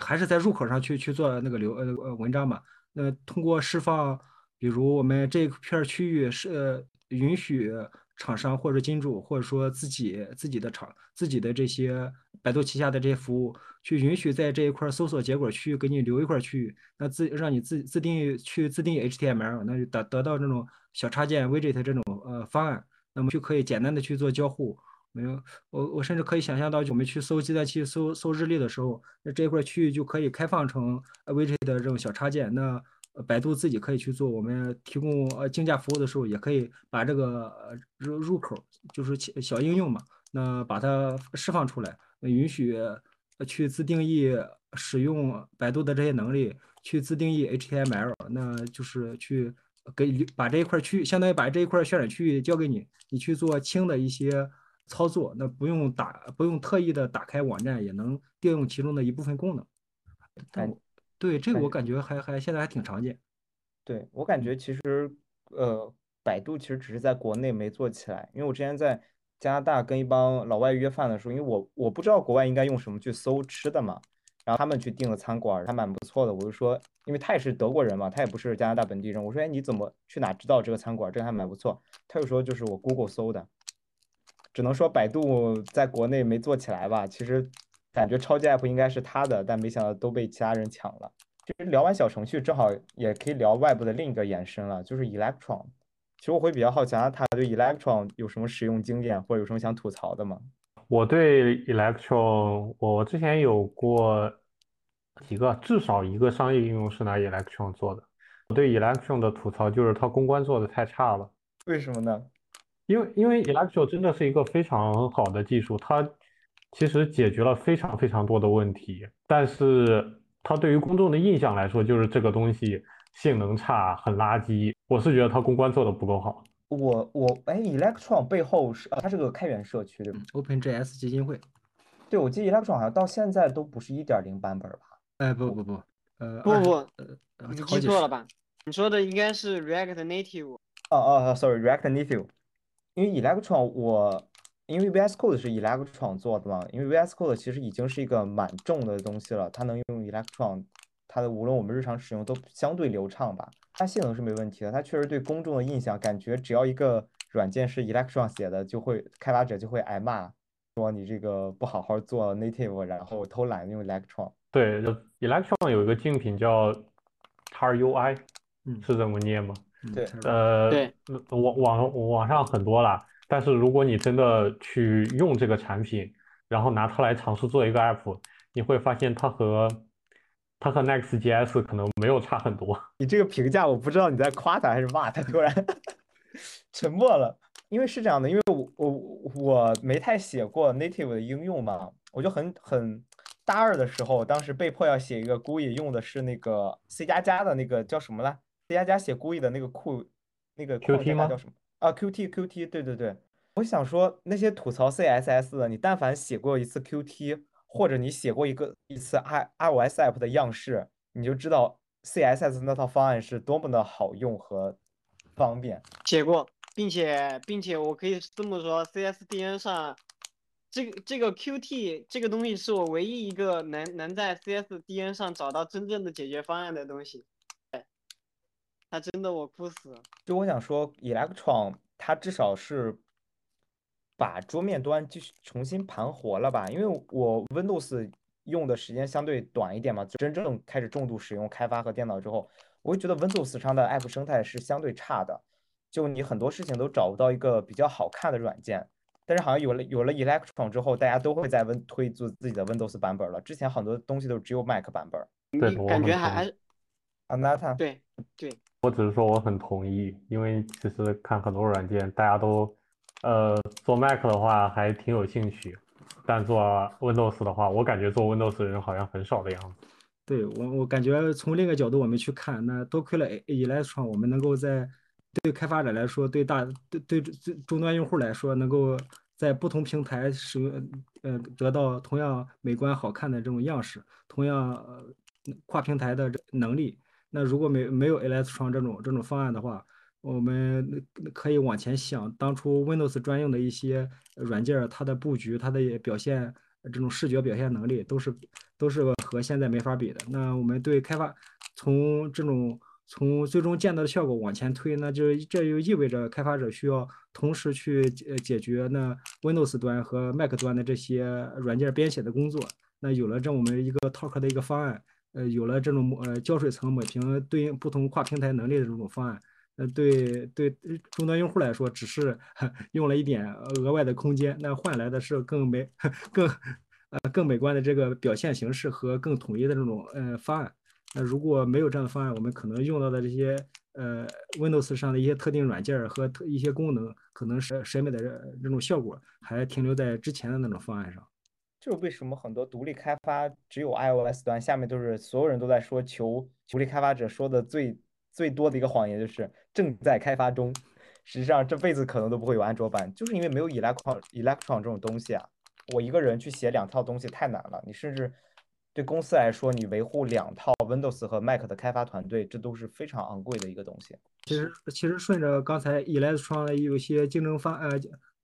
还是在入口上去去做那个流呃呃文章嘛？那通过释放，比如我们这片区域是允许。厂商或者金主，或者说自己自己的厂、自己的这些百度旗下的这些服务，去允许在这一块搜索结果区域给你留一块区域，那自让你自自定义去自定义 HTML，那就得得到这种小插件 widget 这种呃方案，那么就可以简单的去做交互。没有，我我甚至可以想象到，我们去搜计算器搜搜日历的时候，那这一块区域就可以开放成 widget 的这种小插件。那百度自己可以去做，我们提供呃竞价服务的时候，也可以把这个入入口就是小应用嘛，那把它释放出来，允许去自定义使用百度的这些能力，去自定义 HTML，那就是去给把这一块区域，相当于把这一块渲染区域交给你，你去做轻的一些操作，那不用打不用特意的打开网站，也能调用其中的一部分功能。但对这个我感觉还还现在还挺常见。对我感觉其实呃，百度其实只是在国内没做起来，因为我之前在加拿大跟一帮老外约饭的时候，因为我我不知道国外应该用什么去搜吃的嘛，然后他们去订了餐馆，还蛮不错的。我就说，因为他也是德国人嘛，他也不是加拿大本地人，我说，哎，你怎么去哪知道这个餐馆？这个还蛮不错。他就说，就是我 Google 搜的，只能说百度在国内没做起来吧。其实。感觉超级 app 应该是他的，但没想到都被其他人抢了。其实聊完小程序，正好也可以聊外部的另一个延伸了，就是 Electron。其实我会比较好奇，他对 Electron 有什么使用经验，或者有什么想吐槽的吗？我对 Electron，我之前有过几个，至少一个商业应用是拿 Electron 做的。我对 Electron 的吐槽就是它公关做的太差了。为什么呢？因为因为 Electron 真的是一个非常好的技术，它。其实解决了非常非常多的问题，但是它对于公众的印象来说，就是这个东西性能差，很垃圾。我是觉得它公关做的不够好。我我哎，Electron 背后是呃，它是个开源社区对吧？OpenJS 基金会。对，我记得 Electron 好像到现在都不是一点零版本吧？哎，不不不，呃，不不，你记错了吧？你说的应该是 React Native。哦哦，Sorry，React Native。因为 Electron 我。因为 VS Code 是 Electron 做的嘛，因为 VS Code 其实已经是一个蛮重的东西了，它能用 Electron，它的无论我们日常使用都相对流畅吧。它性能是没问题的，它确实对公众的印象，感觉只要一个软件是 Electron 写的，就会开发者就会挨骂，说你这个不好好做 native，然后偷懒用 Electron。对，就 Electron 有一个竞品叫 XUI，嗯是这么念吗？嗯对呃，对网网网上很多啦，但是如果你真的去用这个产品，然后拿它来尝试做一个 app，你会发现它和它和 Next.js 可能没有差很多。你这个评价，我不知道你在夸他还是骂他，突然 沉默了。因为是这样的，因为我我我没太写过 native 的应用嘛，我就很很大二的时候，当时被迫要写一个 GUI，用的是那个 C 加加的那个叫什么来？C 加加写 GUI 的那个库那个框 Qt 架吗叫什么？啊，Qt Qt，对对对。我想说，那些吐槽 CSS 的，你但凡写过一次 Qt，或者你写过一个一次 i iOS app 的样式，你就知道 CSS 那套方案是多么的好用和方便。写过，并且并且我可以这么说，CSDN 上这个这个 Qt 这个东西是我唯一一个能能在 CSDN 上找到真正的解决方案的东西。哎，它真的我哭死。就我想说，Electron 它至少是把桌面端继续重新盘活了吧？因为我 Windows 用的时间相对短一点嘛，真正开始重度使用开发和电脑之后，我会觉得 Windows 上的 App 生态是相对差的，就你很多事情都找不到一个比较好看的软件。但是好像有了有了 Electron 之后，大家都会在 Win 推做自己的 Windows 版本了。之前很多东西都只有 Mac 版本。你对我感觉还还是啊，那它对对，我只是说我很同意，因为其实看很多软件，大家都，呃，做 Mac 的话还挺有兴趣，但做 Windows 的话，我感觉做 Windows 的人好像很少的样子。对我，我感觉从另一个角度我们去看，那多亏了 Electron，我们能够在对开发者来说，对大对对对终端用户来说，能够在不同平台使用，呃，得到同样美观好看的这种样式，同样呃跨平台的能力。那如果没没有 LS 创这种这种方案的话，我们可以往前想，当初 Windows 专用的一些软件，它的布局、它的表现、这种视觉表现能力，都是都是和现在没法比的。那我们对开发从这种从最终见到的效果往前推，那就这就意味着开发者需要同时去解解决那 Windows 端和 Mac 端的这些软件编写的工作。那有了这我们一个 Talk 的一个方案，呃，有了这种呃胶水层抹平对应不同跨平台能力的这种方案。呃，对对，终端用户来说，只是用了一点额外的空间，那换来的是更美、更呃更美观的这个表现形式和更统一的这种呃方案。那如果没有这样的方案，我们可能用到的这些呃 Windows 上的一些特定软件和特一些功能，可能是审美的这种效果还停留在之前的那种方案上。就为什么很多独立开发只有 iOS 端，下面都是所有人都在说求独立开发者说的最最多的一个谎言就是正在开发中，实际上这辈子可能都不会有安卓版，就是因为没有 Electron Electron 这种东西啊。我一个人去写两套东西太难了，你甚至对公司来说，你维护两套 Windows 和 Mac 的开发团队，这都是非常昂贵的一个东西。其实其实顺着刚才 Electron 有些竞争方呃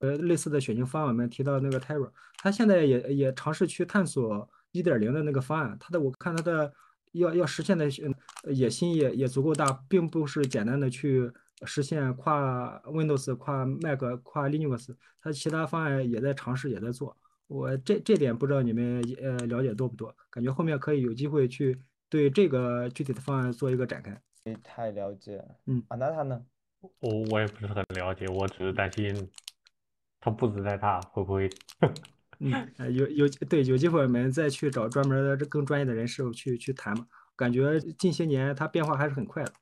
呃类似的选型方案，我们提到那个 Terra，它现在也也尝试去探索一点零的那个方案，它的我看它的要要实现的野心也也足够大，并不是简单的去实现跨 Windows、跨 Mac、跨 Linux，它其他方案也在尝试，也在做。我这这点不知道你们呃了解多不多？感觉后面可以有机会去对这个具体的方案做一个展开。没太了解。嗯啊，那他呢？我我也不是很了解，我只是担心它步子再大会不会 嗯，呃有有对有机会我们再去找专门的这更专业的人士去去谈嘛。感觉近些年它变化还是很快的。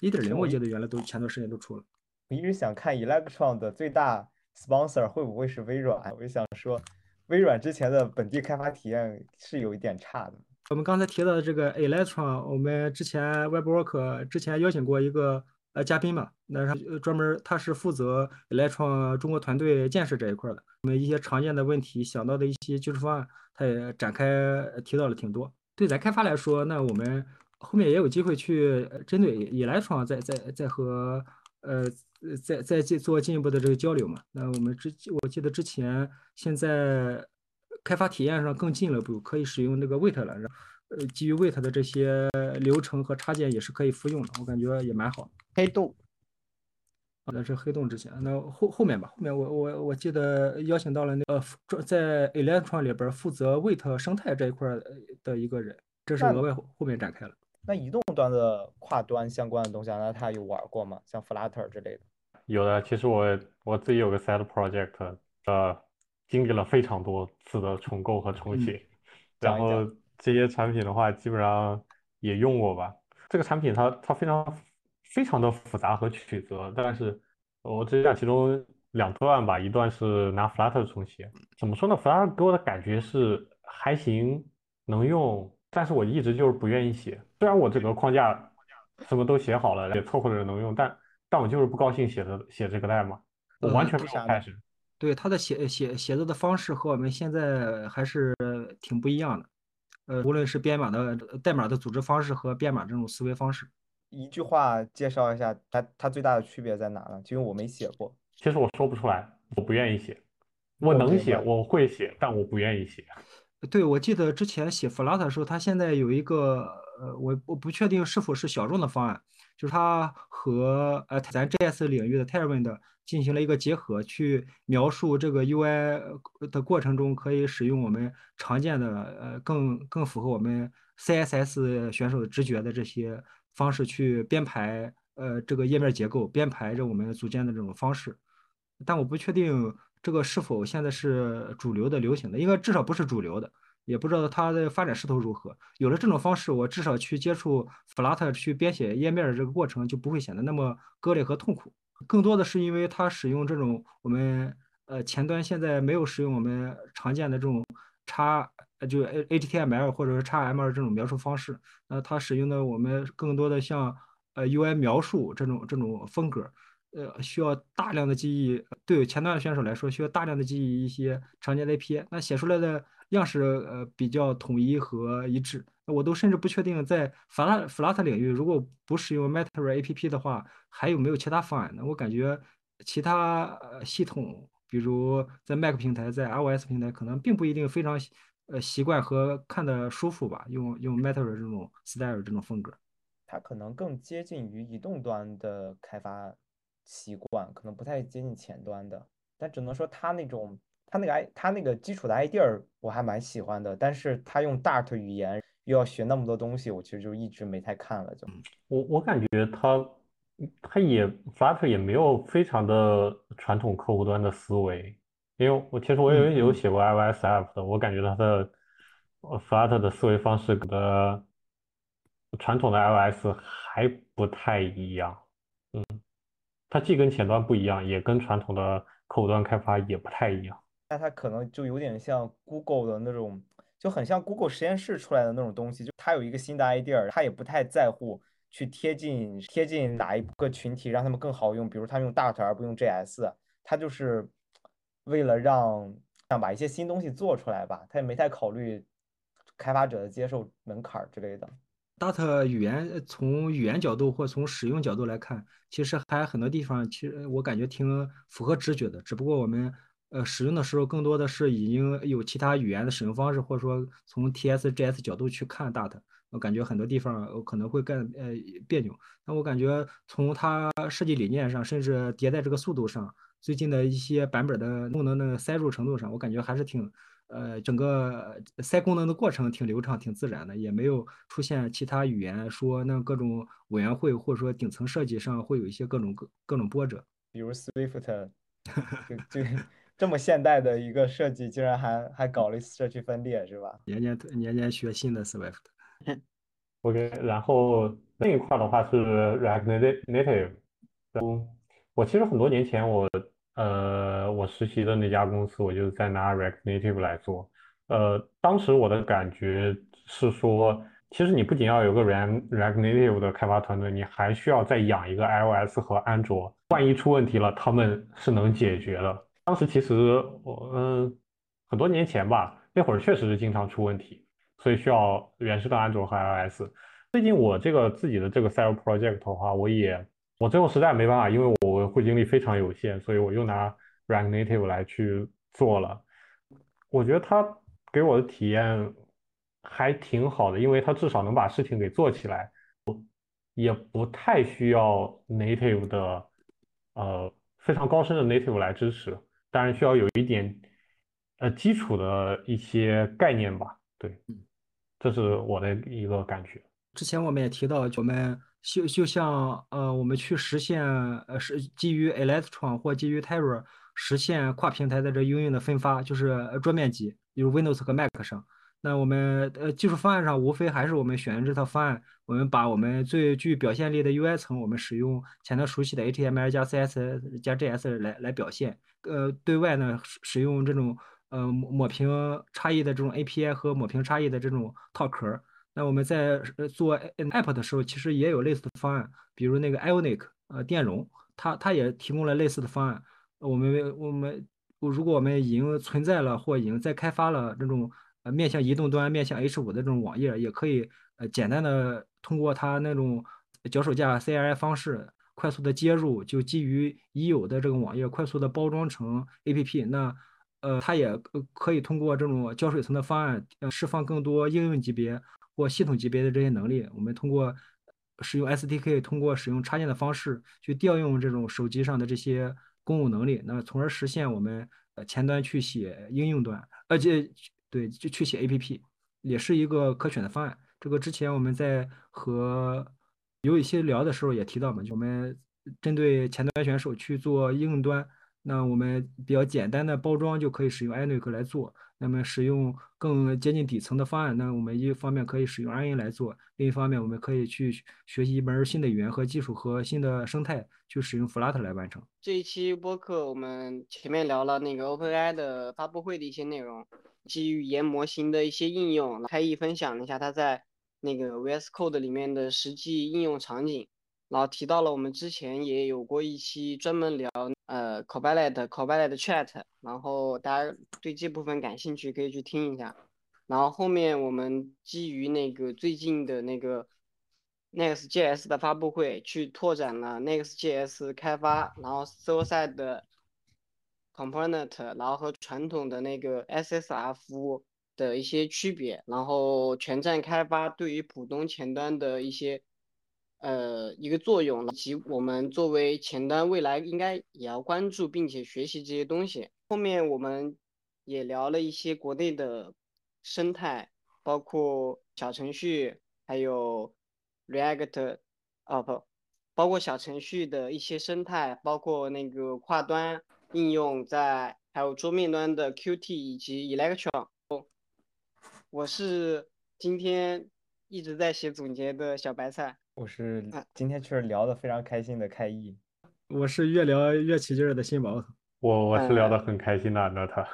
一点零我记得原来都前段时间都出了。我一直想看 Electron 的最大 sponsor 会不会是微软？我就想说，微软之前的本地开发体验是有一点差的。我们刚才提到的这个 Electron，我们之前 WebWork 之前邀请过一个呃嘉宾嘛，那他专门他是负责来创中国团队建设这一块的，我们一些常见的问题想到的一些技术方案，他也展开提到了挺多。对咱开发来说，那我们后面也有机会去针对 Electron 再再再和呃呃再再进做进一步的这个交流嘛。那我们之我记得之前现在开发体验上更进了一步，可以使用那个 Wait 了，然后呃基于 Wait 的这些流程和插件也是可以复用的，我感觉也蛮好。黑洞，那是黑洞之前，那后后面吧，后面我我我记得邀请到了那个在 Electron 里边负责 Wait 生态这一块儿的一个人，这是额外后后面展开了。那移动端的跨端相关的东西啊，那他有玩过吗？像 Flutter 之类的？有的，其实我我自己有个 side project，呃，经历了非常多次的重构和重嗯写，然后这些产品的话，基本上也用过吧。这个产品它它非常非常的复杂和曲折，但是我只讲其中两段吧，一段是拿 Flutter 重写，怎么说呢？Flutter 给我的感觉是还行，能用，但是我一直就是不愿意写。虽然我整个框架什么都写好了，也凑合着能用，但但我就是不高兴写的写这个代码，我完呃全没有开始。对他的写写写作的方式和我们现在还是挺不一样的，呃，无论是编码的代码的组织方式和编码这种思维方式。一句话介绍一下它它最大的区别在哪呢？因为我没写过。其实我说不出来，我不愿意写，我我能写，我会写，但我不愿意写。对，我记得之前写 Flutter 的时候，它现在有一个呃，我我不确定是否是小众的方案，就是它和呃咱 JS 领域的 Tailwind 进行了一个结合，去描述这个 UI 的过程中可以使用我们常见的呃更更符合我们 CSS 选手的直觉的这些方式去编排呃这个页面结构，编排着我们组件的这种方式。但我不确定这个是否现在是主流的、流行的，应该至少不是主流的，也不知道它的发展势头如何。有了这种方式，我至少去接触 Flat 去编写页面的这个过程就不会显得那么割裂和痛苦。更多的是因为它使用这种我们呃前端现在没有使用我们常见的这种叉呃就 A HTML 或者是 XML 这种描述方式，那它使用的我们更多的像呃 UI 描述这种这种风格。呃，需要大量的记忆，对前端的选手来说，需要大量的记忆一些常见的 API，那写出来的样式呃比较统一和一致。我都甚至不确定在 flat flat 领域，如果不使用 Matter APP 的话，还有没有其他方案呢？我感觉其他系统，比如在 Mac 平台，在 iOS 平台，可能并不一定非常呃习惯和看得舒服吧，用用 Matter 这种 style 这种风格。它可能更接近于移动端的开发习惯，可能不太接近前端的。但只能说它那种它那个 i 它那个基础的 idea 我还蛮喜欢的，但是它用 Dart 语言又要学那么多东西，我其实就一直没太看了就。我我感觉它它也 Flutter 也没有非常的传统客户端的思维，因为我其实我有嗯嗯有写过 iOS app 的，我感觉它的呃 Flutter 的思维方式跟传统的 iOS 还不太一样，嗯，它既跟前端不一样，也跟传统的客户端开发也不太一样。那它可能就有点像 Google 的那种，就很像 Google 实验室出来的那种东西，就它有一个新的 idea，它也不太在乎去贴近贴近哪一个群体，让他们更好用。比如他用 Dart 而不用 JS，它就是为了让想把一些新东西做出来吧，他也没太考虑开发者的接受门槛之类的。Dart 语言从语言角度或从使用角度来看，其实还很多地方，其实我感觉挺符合直觉的。只不过我们呃使用的时候，更多的是已经有其他语言的使用方式，或者说从 T S G S 角度去看 Dart，我感觉很多地方我可能会更呃别扭。那我感觉从它设计理念上，甚至迭代这个速度上，最近的一些版本的功能的塞入程度上，我感觉还是挺。呃，整个塞功能的过程挺流畅、挺自然的，也没有出现其他语言说那各种委员会或者说顶层设计上会有一些各种各各种波折。比如 Swift，就就这么现代的一个设计，竟然还还搞了一社区分裂，是吧？年年年年学新的 Swift。OK，然后另一块的话是 React Nati- Native。然后我其实很多年前我呃我实习的那家公司，我就在拿 React Native 来做。呃，当时我的感觉是说，其实你不仅要有个 React React Native 的开发团队，你还需要再养一个 iOS 和安卓。万一出问题了，他们是能解决的。当时其实我嗯很多年前吧，那会儿确实是经常出问题。所以需要原生的安卓和 iOS。最近我这个自己的这个 side project 的话，我也我最后实在没办法，因为我会精力非常有限，所以我又拿 React Native 来去做了。我觉得它给我的体验还挺好的，因为它至少能把事情给做起来，也不太需要 Native 的呃非常高深的 Native 来支持，当然需要有一点呃基础的一些概念吧。对，这是我的一个感觉。之前我们也提到，我们就就像呃，我们去实现呃是基于 Electron 或基于 Terra 实现跨平台的这应用的分发，就是桌面级，比如 Windows 和 Mac 上。那我们呃技术方案上无非还是我们选用这套方案，我们把我们最具表现力的 UI 层，我们使用前头熟悉的 HTML 加 CSS 加 JS 来来表现。呃，对外呢使使用这种呃抹抹平差异的这种 API 和抹平差异的这种套壳。那我们在做 App 的时候，其实也有类似的方案，比如那个 Ionic 呃电容，它它也提供了类似的方案。我们我们如果我们已经存在了或已经在开发了这种。呃，面向移动端、面向 H 五的这种网页，也可以呃简单的通过它那种脚手架 CLI 方式，快速的接入，就基于已有的这个网页，快速的包装成 APP。那呃，它也可以通过这种胶水层的方案，呃，释放更多应用级别或系统级别的这些能力。我们通过使用 SDK，通过使用插件的方式去调用这种手机上的这些公有能力，那从而实现我们呃前端去写应用端，而且。对，就去写 APP，也是一个可选的方案。这个之前我们在和有一些聊的时候也提到嘛，就我们针对前端选手去做应用端，那我们比较简单的包装就可以使用 Ionic 来做。那么使用更接近底层的方案，那我们一方面可以使用 Rn 来做，另一方面我们可以去学习一门新的语言和技术和新的生态，去使用 Flutter 来完成。这一期播客我们前面聊了那个 OpenAI 的发布会的一些内容。基于语言模型的一些应用，开一分享了一下它在那个 VS Code 里面的实际应用场景，然后提到了我们之前也有过一期专门聊呃 Copilot Copilot Chat，然后大家对这部分感兴趣可以去听一下。然后后面我们基于那个最近的那个 Next.js 的发布会，去拓展了 Next.js 开发，然后 Server Side。component，然后和传统的那个 SSR 服务的一些区别，然后全站开发对于普通前端的一些呃一个作用，以及我们作为前端未来应该也要关注并且学习这些东西。后面我们也聊了一些国内的生态，包括小程序，还有 React，哦不，包括小程序的一些生态，包括那个跨端。应用在还有桌面端的 Qt 以及 Electron。我是今天一直在写总结的小白菜。我是今天确实聊得非常开心的开易。我是越聊越起劲儿的新宝。我我是聊得很开心的 n 特。